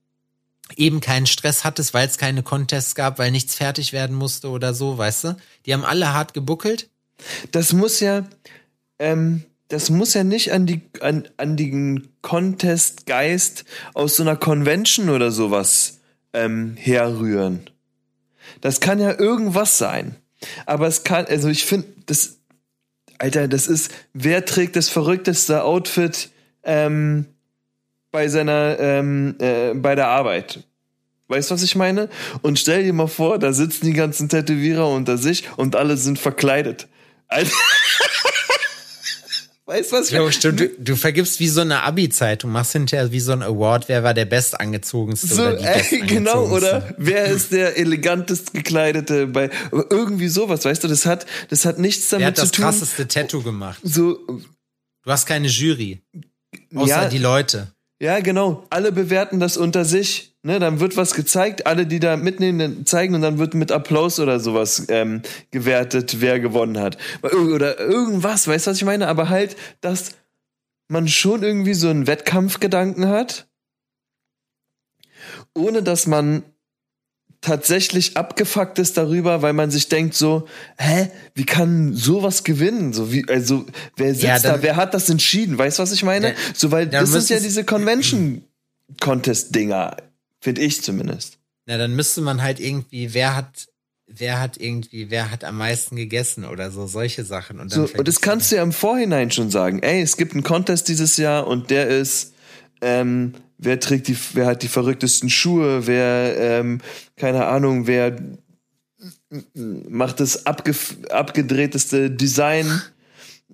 [SPEAKER 1] eben keinen Stress hattest, weil es keine Contests gab, weil nichts fertig werden musste oder so, weißt du? Die haben alle hart gebuckelt.
[SPEAKER 3] Das muss ja, ähm, das muss ja nicht an die an, an den Contest-Geist aus so einer Convention oder sowas ähm, herrühren. Das kann ja irgendwas sein. Aber es kann, also ich finde, das, Alter, das ist, wer trägt das verrückteste Outfit ähm, bei seiner, ähm, äh, bei der Arbeit? Weißt du, was ich meine? Und stell dir mal vor, da sitzen die ganzen Tätowierer unter sich und alle sind verkleidet. Alter. weißt du, was ich
[SPEAKER 1] Jo, stimmt, du, du vergibst wie so eine Abi-Zeit. Du machst hinterher wie so ein Award, wer war der bestangezogenste
[SPEAKER 3] So,
[SPEAKER 1] oder die
[SPEAKER 3] ey, genau, oder? Wer ist der elegantest gekleidete bei irgendwie sowas, weißt du, das hat das hat nichts
[SPEAKER 1] Wer
[SPEAKER 3] damit
[SPEAKER 1] hat das
[SPEAKER 3] zu tun.
[SPEAKER 1] krasseste Tattoo gemacht?
[SPEAKER 3] So
[SPEAKER 1] Du hast keine Jury. Außer
[SPEAKER 3] Ja.
[SPEAKER 1] die Leute.
[SPEAKER 3] Ja, genau. Alle bewerten das unter sich. Ne, dann wird was gezeigt, alle, die da mitnehmen, zeigen und dann wird mit Applaus oder sowas ähm, gewertet, wer gewonnen hat. Oder irgendwas, weißt du, was ich meine? Aber halt, dass man schon irgendwie so einen Wettkampfgedanken hat, ohne dass man tatsächlich abgefuckt ist darüber, weil man sich denkt so, hä, wie kann sowas gewinnen? So wie, also wer sitzt
[SPEAKER 1] Ja, dann-
[SPEAKER 3] da, wer hat das entschieden? Weißt du, was ich meine?
[SPEAKER 1] Ja,
[SPEAKER 3] so weil
[SPEAKER 1] dann
[SPEAKER 3] das sind ja diese Convention Contest Dinger, finde ich zumindest.
[SPEAKER 1] Na, dann müsste man halt irgendwie, wer hat, wer hat irgendwie, wer hat am meisten gegessen oder so, solche Sachen. Und, dann
[SPEAKER 3] So, und das kannst du ja im Vorhinein schon sagen. Ey, es gibt einen Contest dieses Jahr und der ist, ähm, wer trägt die, wer hat die verrücktesten Schuhe, wer, ähm, keine Ahnung, wer macht das abge, abgedrehteste Design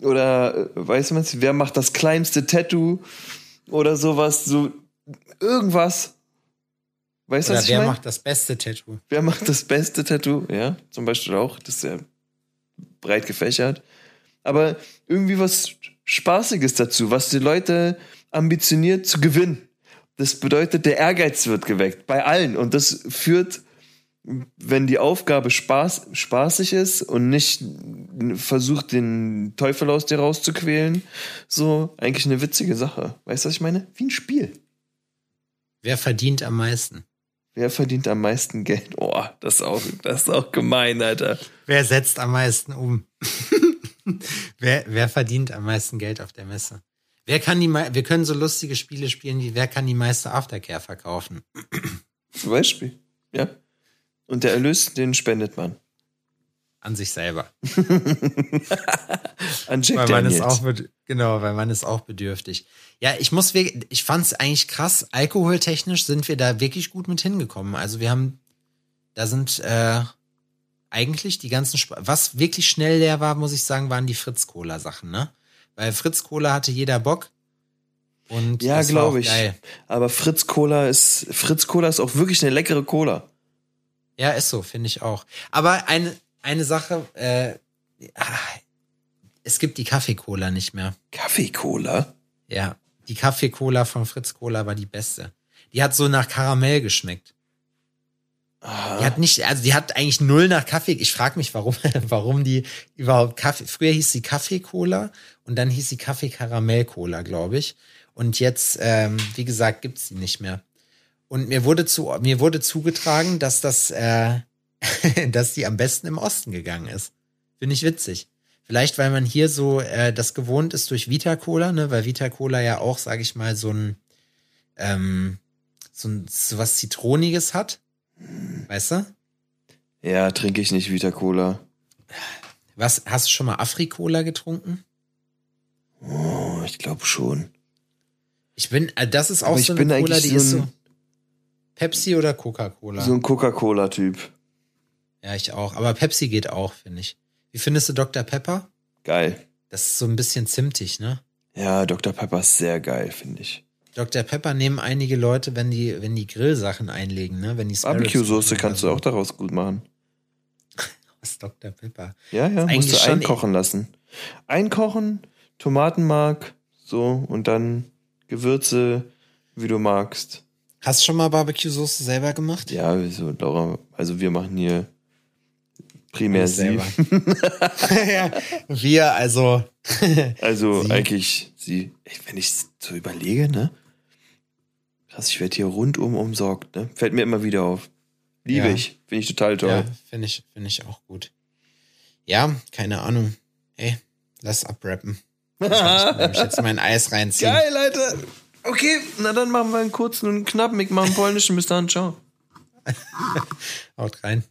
[SPEAKER 3] oder äh, weiß man wer macht das kleinste Tattoo oder sowas. So, irgendwas.
[SPEAKER 1] Weißt du, was ich wer mein? macht das beste Tattoo?
[SPEAKER 3] Wer macht das beste Tattoo? Ja, zum Beispiel auch. Das ist ja breit gefächert. Aber irgendwie was Spaßiges dazu, was die Leute ambitioniert zu gewinnen. Das bedeutet, der Ehrgeiz wird geweckt bei allen. Und das führt, wenn die Aufgabe Spaß, spaßig ist und nicht versucht, den Teufel aus dir rauszuquälen, so eigentlich eine witzige Sache. Weißt du, was ich meine? Wie ein Spiel.
[SPEAKER 1] Wer verdient am meisten?
[SPEAKER 3] Wer verdient am meisten Geld? Oh, das ist auch, das ist auch gemein, Alter.
[SPEAKER 1] Wer setzt am meisten um? wer, wer verdient am meisten Geld auf der Messe? Wer kann die, wir können so lustige Spiele spielen wie wer kann die meiste Aftercare verkaufen?
[SPEAKER 3] Zum Beispiel, ja. Und der Erlös, den spendet man.
[SPEAKER 1] An sich selber.
[SPEAKER 3] An Jack
[SPEAKER 1] weil man ist auch genau, weil man ist auch bedürftig. Ja, ich muss wirklich, ich fand es eigentlich krass. Alkoholtechnisch sind wir da wirklich gut mit hingekommen. Also wir haben, da sind äh, eigentlich die ganzen, Sp was wirklich schnell leer war, muss ich sagen, waren die Fritz Cola Sachen, ne? Weil Fritz Cola hatte jeder Bock. Und
[SPEAKER 3] ja, glaube ich. Geil. Aber Fritz Cola ist Fritz Cola ist auch wirklich eine leckere Cola.
[SPEAKER 1] Ja, ist so, finde ich auch. Aber eine eine Sache, äh, ah, es gibt die Kaffee-Cola nicht mehr.
[SPEAKER 3] Kaffee-Cola?
[SPEAKER 1] Ja, die Kaffee-Cola von Fritz Cola war die beste. Die hat so nach Karamell geschmeckt. Die hat nicht, also die hat eigentlich null nach Kaffee. Ich frage mich, warum, warum die überhaupt Kaffee. Früher hieß sie Kaffee-Cola und dann hieß sie Kaffee-Karamell-Cola, glaube ich. Und jetzt, ähm, wie gesagt, gibt's die nicht mehr. Und mir wurde zu, mir wurde zugetragen, dass das äh, dass die am besten im Osten gegangen ist. Finde ich witzig. Vielleicht, weil man hier so äh, das gewohnt ist durch Vita Cola, ne, weil Vita Cola ja auch, sage ich mal, so ein ähm, so, ein, so was Zitroniges hat. Weißt du?
[SPEAKER 3] Ja, trinke ich nicht Vita Cola.
[SPEAKER 1] Was, hast du schon mal Afri-Cola getrunken?
[SPEAKER 3] Oh, ich glaube schon.
[SPEAKER 1] Ich bin, äh, das ist auch Aber so eine Cola, die so ist so Pepsi oder Coca-Cola?
[SPEAKER 3] So ein Coca-Cola-Typ.
[SPEAKER 1] Ja, ich auch. Aber Pepsi geht auch, finde ich. Wie findest du Dr. Pepper?
[SPEAKER 3] Geil.
[SPEAKER 1] Das ist so ein bisschen zimtig, ne?
[SPEAKER 3] Ja, Dr. Pepper ist sehr geil, finde ich.
[SPEAKER 1] Dr. Pepper nehmen einige Leute, wenn die, wenn die Grillsachen einlegen, ne? Wenn die
[SPEAKER 3] Barbecue-Soße kannst du auch daraus gut machen.
[SPEAKER 1] Was Dr. Pepper?
[SPEAKER 3] Ja, ja, musst du einkochen lassen. Einkochen, Tomatenmark, so, und dann Gewürze, wie du magst.
[SPEAKER 1] Hast du schon mal Barbecue-Soße selber gemacht?
[SPEAKER 3] Ja, so, Laura, also wir machen hier Primär sie.
[SPEAKER 1] ja, wir, also.
[SPEAKER 3] also sie. eigentlich sie. Wenn ich so überlege, ne? Krass, ich werde hier rundum umsorgt, ne? Fällt mir immer wieder auf. Liebe ja. ich. Finde ich total toll. Ja,
[SPEAKER 1] finde ich, finde ich auch gut. Ja, keine Ahnung. Ey, lass abrappen. ich jetzt mein Eis reinziehen.
[SPEAKER 3] Geil, Leute. Okay, na dann machen wir einen kurzen und knappen. Ich mache einen polnischen. Bis dann, ciao.
[SPEAKER 1] Haut rein.